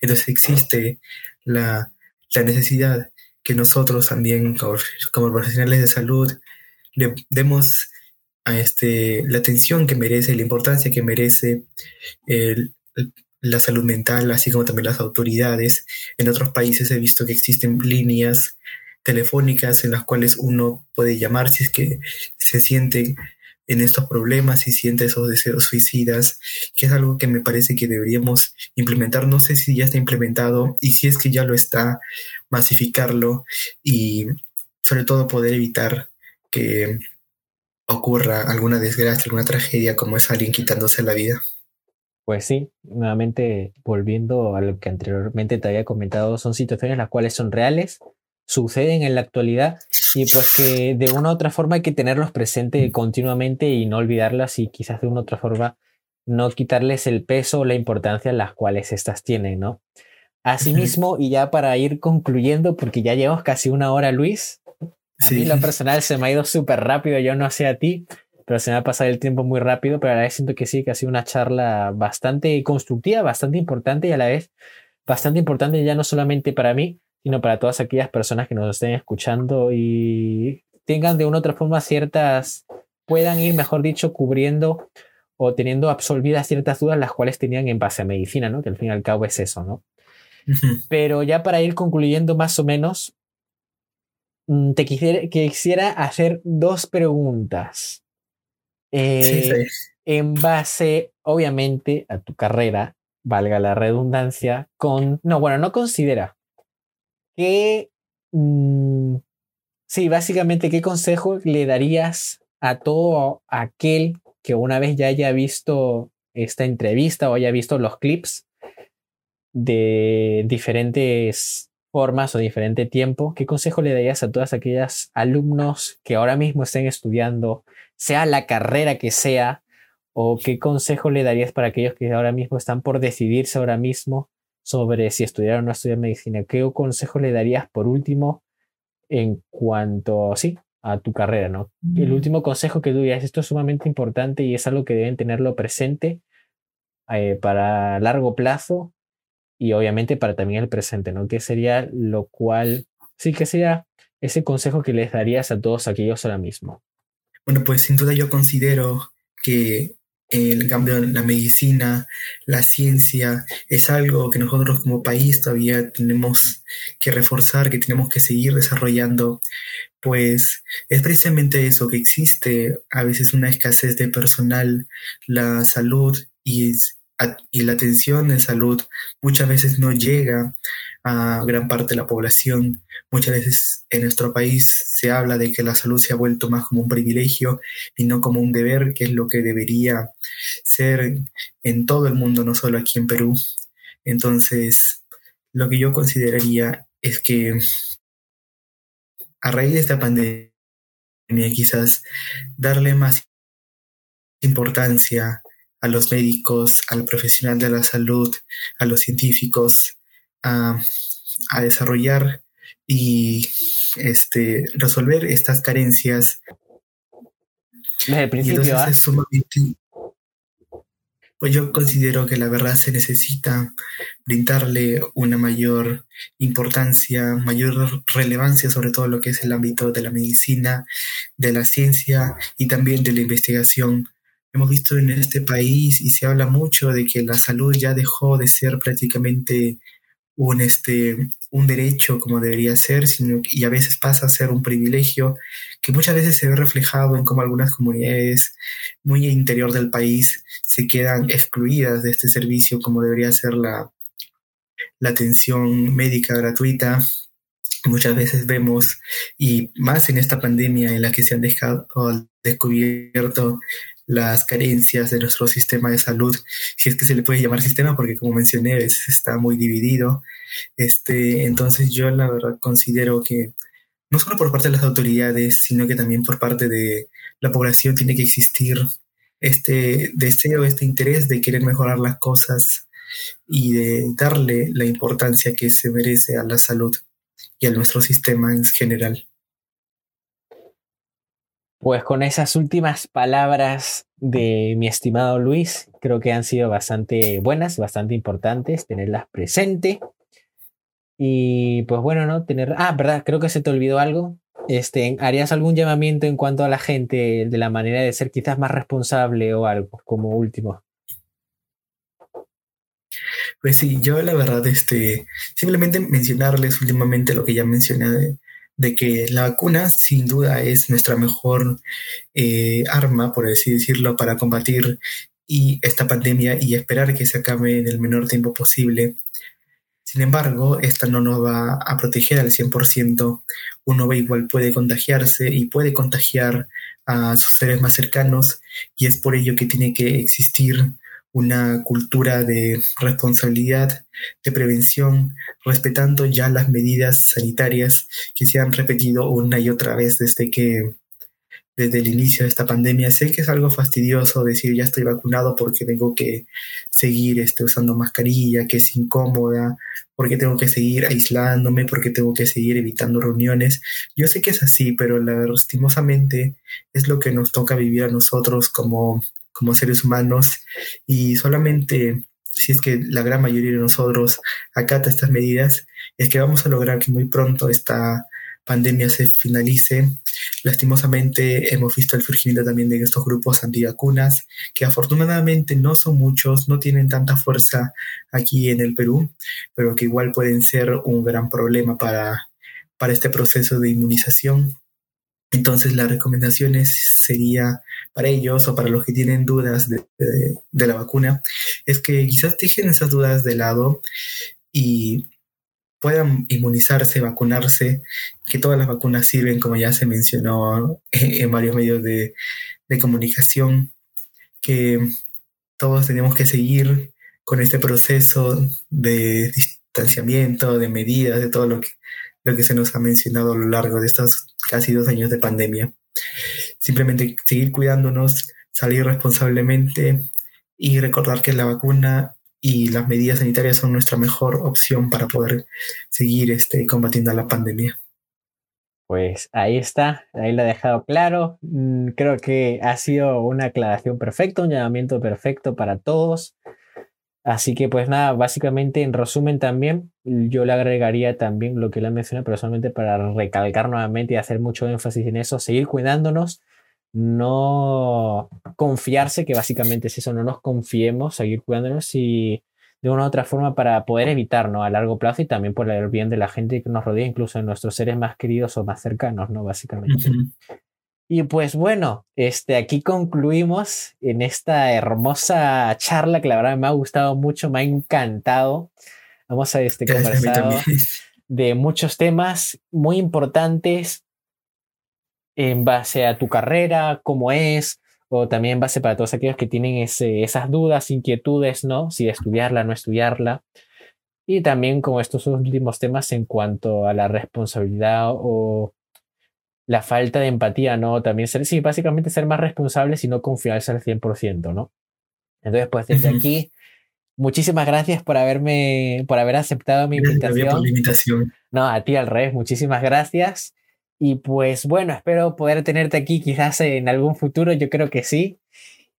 Entonces existe la, la necesidad que nosotros también como, profesionales de salud le demos a este, la atención que merece, la importancia que merece la salud mental, así como también las autoridades. En otros países he visto que existen líneas telefónicas en las cuales uno puede llamar si es que se siente en estos problemas y siente esos deseos suicidas, que es algo que me parece que deberíamos implementar. No sé si ya está implementado y si es que ya lo está, masificarlo y sobre todo poder evitar que ocurra alguna desgracia, alguna tragedia como es alguien quitándose la vida. Pues sí, nuevamente volviendo a lo que anteriormente te había comentado, son situaciones las cuales son reales, suceden en la actualidad y pues que de una u otra forma hay que tenerlos presentes continuamente y no olvidarlas y quizás de una u otra forma no quitarles el peso o la importancia las cuales éstas tienen, ¿no? Asimismo, y ya para ir concluyendo, porque ya llevamos casi una hora, Luis, a mí lo personal se me ha ido súper rápido, yo no sé a ti, pero se me ha pasado el tiempo muy rápido, pero a la vez siento que sí, que ha sido una charla bastante constructiva, bastante importante y a la vez bastante importante ya no solamente para mí, sino para todas aquellas personas que nos estén escuchando y tengan de una u otra forma ciertas, puedan ir, mejor dicho, cubriendo o teniendo absolvidas ciertas dudas las cuales tenían en base a medicina, ¿no? Que al fin y al cabo es eso, ¿no? Pero ya para ir concluyendo más o menos, mm, te quisiera, quisiera hacer dos preguntas. Eh, en base, obviamente, a tu carrera, valga la redundancia, con... No, bueno, no considera. ¿Qué... Mm, sí, básicamente, ¿qué consejo le darías a todo aquel que una vez ya haya visto esta entrevista o haya visto los clips de diferentes formas o diferente tiempo, ¿qué consejo le darías a todas aquellas alumnos que ahora mismo estén estudiando, sea la carrera que sea, o qué consejo le darías para aquellos que ahora mismo están por decidirse ahora mismo sobre si estudiar o no estudiar medicina? ¿Qué consejo le darías por último en cuanto, sí, a tu carrera, ¿no? El último consejo que tú dirías, esto es sumamente importante y es algo que deben tenerlo presente eh, para largo plazo y obviamente para también el presente, ¿no? ¿Qué sería lo cual, sí, que sería ese consejo que les darías a todos aquellos ahora mismo? Bueno, pues sin duda yo considero que el cambio en la medicina, la ciencia, es algo que nosotros como país todavía tenemos que reforzar, que tenemos que seguir desarrollando, pues es precisamente eso, que existe a veces una escasez de personal, la salud y es y la atención de salud muchas veces no llega a gran parte de la población. Muchas veces en nuestro país se habla de que la salud se ha vuelto más como un privilegio y no como un deber, que es lo que debería ser en todo el mundo, no solo aquí en Perú. Entonces, lo que yo consideraría es que a raíz de esta pandemia quizás darle más importancia a los médicos, al profesional de la salud, a los científicos, a, desarrollar y este, resolver estas carencias. Desde el principio. Y entonces ¿ah? pues yo considero que la verdad se necesita brindarle una mayor importancia, mayor relevancia sobre todo lo que es el ámbito de la medicina, de la ciencia y también de la investigación hemos visto en este país y se habla mucho de que la salud ya dejó de ser prácticamente un, este, un derecho como debería ser, sino, y a veces pasa a ser un privilegio que muchas veces se ve reflejado en cómo algunas comunidades muy interior del país se quedan excluidas de este servicio como debería ser la, la atención médica gratuita. Muchas veces vemos, y más en esta pandemia en la que se han dejado, descubierto las carencias de nuestro sistema de salud, si es que se le puede llamar sistema, porque como mencioné, a está muy dividido. Este, entonces yo la verdad considero que no solo por parte de las autoridades, sino que también por parte de la población tiene que existir este deseo, este interés de querer mejorar las cosas y de darle la importancia que se merece a la salud y a nuestro sistema en general. Pues con esas últimas palabras de mi estimado Luis, creo que han sido bastante buenas, bastante importantes, tenerlas presente. Y pues bueno, ¿no? Tener... Ah, verdad, creo que se te olvidó algo. Este, ¿Harías algún llamamiento en cuanto a la gente de la manera de ser quizás más responsable o algo como último? Pues sí, yo la verdad, este, simplemente mencionarles últimamente lo que ya mencioné de que la vacuna sin duda es nuestra mejor eh, arma, por así decirlo, para combatir esta pandemia y esperar que se acabe en el menor tiempo posible. Sin embargo, esta no nos va a proteger al 100%. Uno igual puede contagiarse y puede contagiar a sus seres más cercanos y es por ello que tiene que existir una cultura de responsabilidad, de prevención, respetando ya las medidas sanitarias que se han repetido una y otra vez desde que, desde el inicio de esta pandemia. Sé que es algo fastidioso decir ya estoy vacunado porque tengo que seguir este, usando mascarilla, que es incómoda, porque tengo que seguir aislándome, porque tengo que seguir evitando reuniones. Yo sé que es así, pero lastimosamente es lo que nos toca vivir a nosotros como, como seres humanos y solamente si es que la gran mayoría de nosotros acata estas medidas, es que vamos a lograr que muy pronto esta pandemia se finalice. Lastimosamente hemos visto el surgimiento también de estos grupos antivacunas, que afortunadamente no son muchos, no tienen tanta fuerza aquí en el Perú, pero que igual pueden ser un gran problema para, para este proceso de inmunización. Entonces las recomendaciones sería para ellos o para los que tienen dudas de, la vacuna, es que quizás dejen esas dudas de lado y puedan inmunizarse, vacunarse, que todas las vacunas sirven, como ya se mencionó en, varios medios de, comunicación, que todos tenemos que seguir con este proceso de distanciamiento, de medidas, de todo lo que, lo que se nos ha mencionado a lo largo de estos casi dos años de pandemia. Simplemente seguir cuidándonos, salir responsablemente y recordar que la vacuna y las medidas sanitarias son nuestra mejor opción para poder seguir este, combatiendo la pandemia. Pues ahí está, ahí lo he dejado claro. Mm, creo que ha sido una aclaración perfecta, un llamamiento perfecto para todos. Así que pues nada, básicamente en resumen también yo le agregaría también lo que le mencioné personalmente para recalcar nuevamente y hacer mucho énfasis en eso, seguir cuidándonos, no confiarse, que básicamente es eso, no nos confiemos, seguir cuidándonos y de una u otra forma para poder evitarnos a largo plazo y también por el bien de la gente que nos rodea, incluso en nuestros seres más queridos o más cercanos, ¿no? Básicamente. Y pues bueno, este, aquí concluimos en esta hermosa charla que la verdad me ha gustado mucho, me ha encantado. Vamos a este, conversar de muchos temas muy importantes en base a tu carrera, cómo es, o también en base para todos aquellos que tienen ese, esas dudas, inquietudes, ¿no? Si estudiarla, no estudiarla. Y también como estos últimos temas en cuanto a la responsabilidad o la falta de empatía, ¿no? También ser, sí, básicamente ser más responsables y no confiarse al 100%, ¿no? Entonces, pues desde aquí, muchísimas gracias por haberme, por haber aceptado mi invitación. invitación. No, a ti al revés, muchísimas gracias. Y pues bueno, espero poder tenerte aquí quizás en algún futuro, yo creo que sí.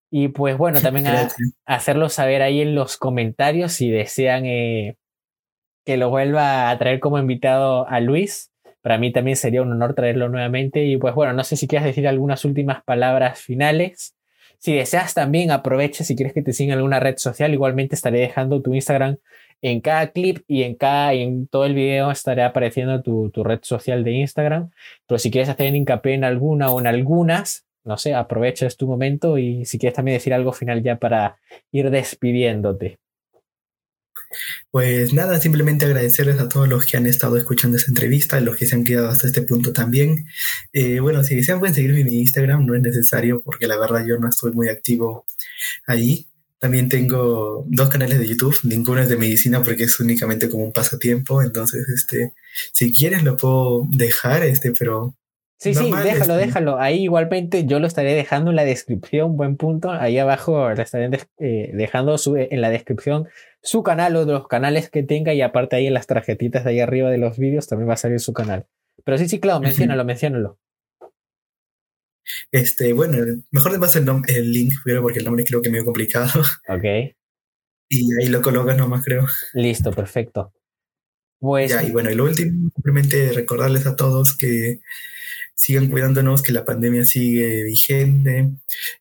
Y pues bueno, también hacerlo saber ahí en los comentarios si desean eh, que lo vuelva a traer como invitado a Luis para mí también sería un honor traerlo nuevamente. Y pues bueno, no sé si quieres decir algunas últimas palabras finales. Si deseas también aprovecha si quieres que te siga en alguna red social. Igualmente estaré dejando tu Instagram en cada clip y en cada en todo el video estaré apareciendo tu, tu red social de Instagram. Pero si quieres hacer hincapié en alguna o en algunas, no sé, aprovecha este momento y si quieres también decir algo final ya para ir despidiéndote. Pues nada, simplemente agradecerles a todos los que han estado escuchando esta entrevista, los que se han quedado hasta este punto también. Eh, bueno, si desean pueden seguirme en mi Instagram, no es necesario porque la verdad yo no estoy muy activo ahí. También tengo dos canales de YouTube, ninguno es de medicina porque es únicamente como un pasatiempo, entonces este, si quieres lo puedo dejar, este, pero Sí, sí, déjalo, este. déjalo. Ahí igualmente yo lo estaré dejando en la descripción, buen punto. Ahí abajo le estaré eh, dejando en la descripción su canal o de los canales que tenga y aparte ahí en las tarjetitas de ahí arriba de los vídeos también va a salir su canal. Pero sí, sí, claro, menciónalo, menciónalo. Este, bueno, mejor te paso el, el link, pero porque el nombre creo que es medio complicado. Ok. Y ahí lo colocas nomás, creo. Listo, perfecto. Pues... Ya, y bueno, y lo último, simplemente recordarles a todos que sigan cuidándonos, que la pandemia sigue vigente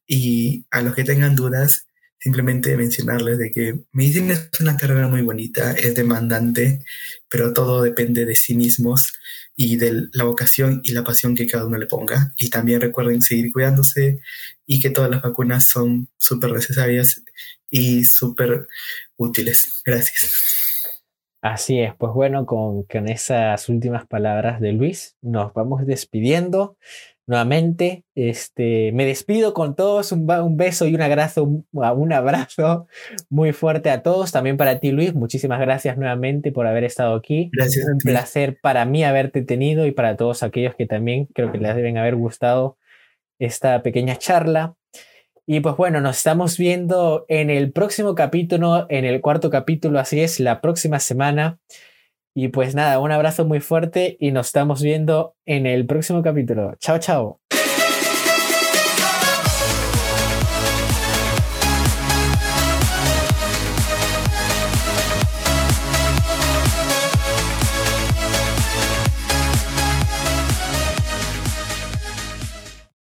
y a los que tengan dudas, simplemente mencionarles de que medicina es una carrera muy bonita, es demandante, pero todo depende de sí mismos y de la vocación y la pasión que cada uno le ponga. Y también recuerden seguir cuidándose y que todas las vacunas son súper necesarias y súper útiles. Gracias. Así es, pues bueno, con, con esas últimas palabras de Luis, nos vamos despidiendo nuevamente. Este, me despido con todos, un, un beso y un abrazo, un, abrazo muy fuerte a todos. También para ti, Luis, muchísimas gracias nuevamente por haber estado aquí. Gracias. Un placer para mí haberte tenido y para todos aquellos que también creo que les deben haber gustado esta pequeña charla. Y pues bueno, nos estamos viendo en el próximo capítulo, en el cuarto capítulo, así es, la próxima semana. Y pues nada, un abrazo muy fuerte y nos estamos viendo en el próximo capítulo. Chao, chao.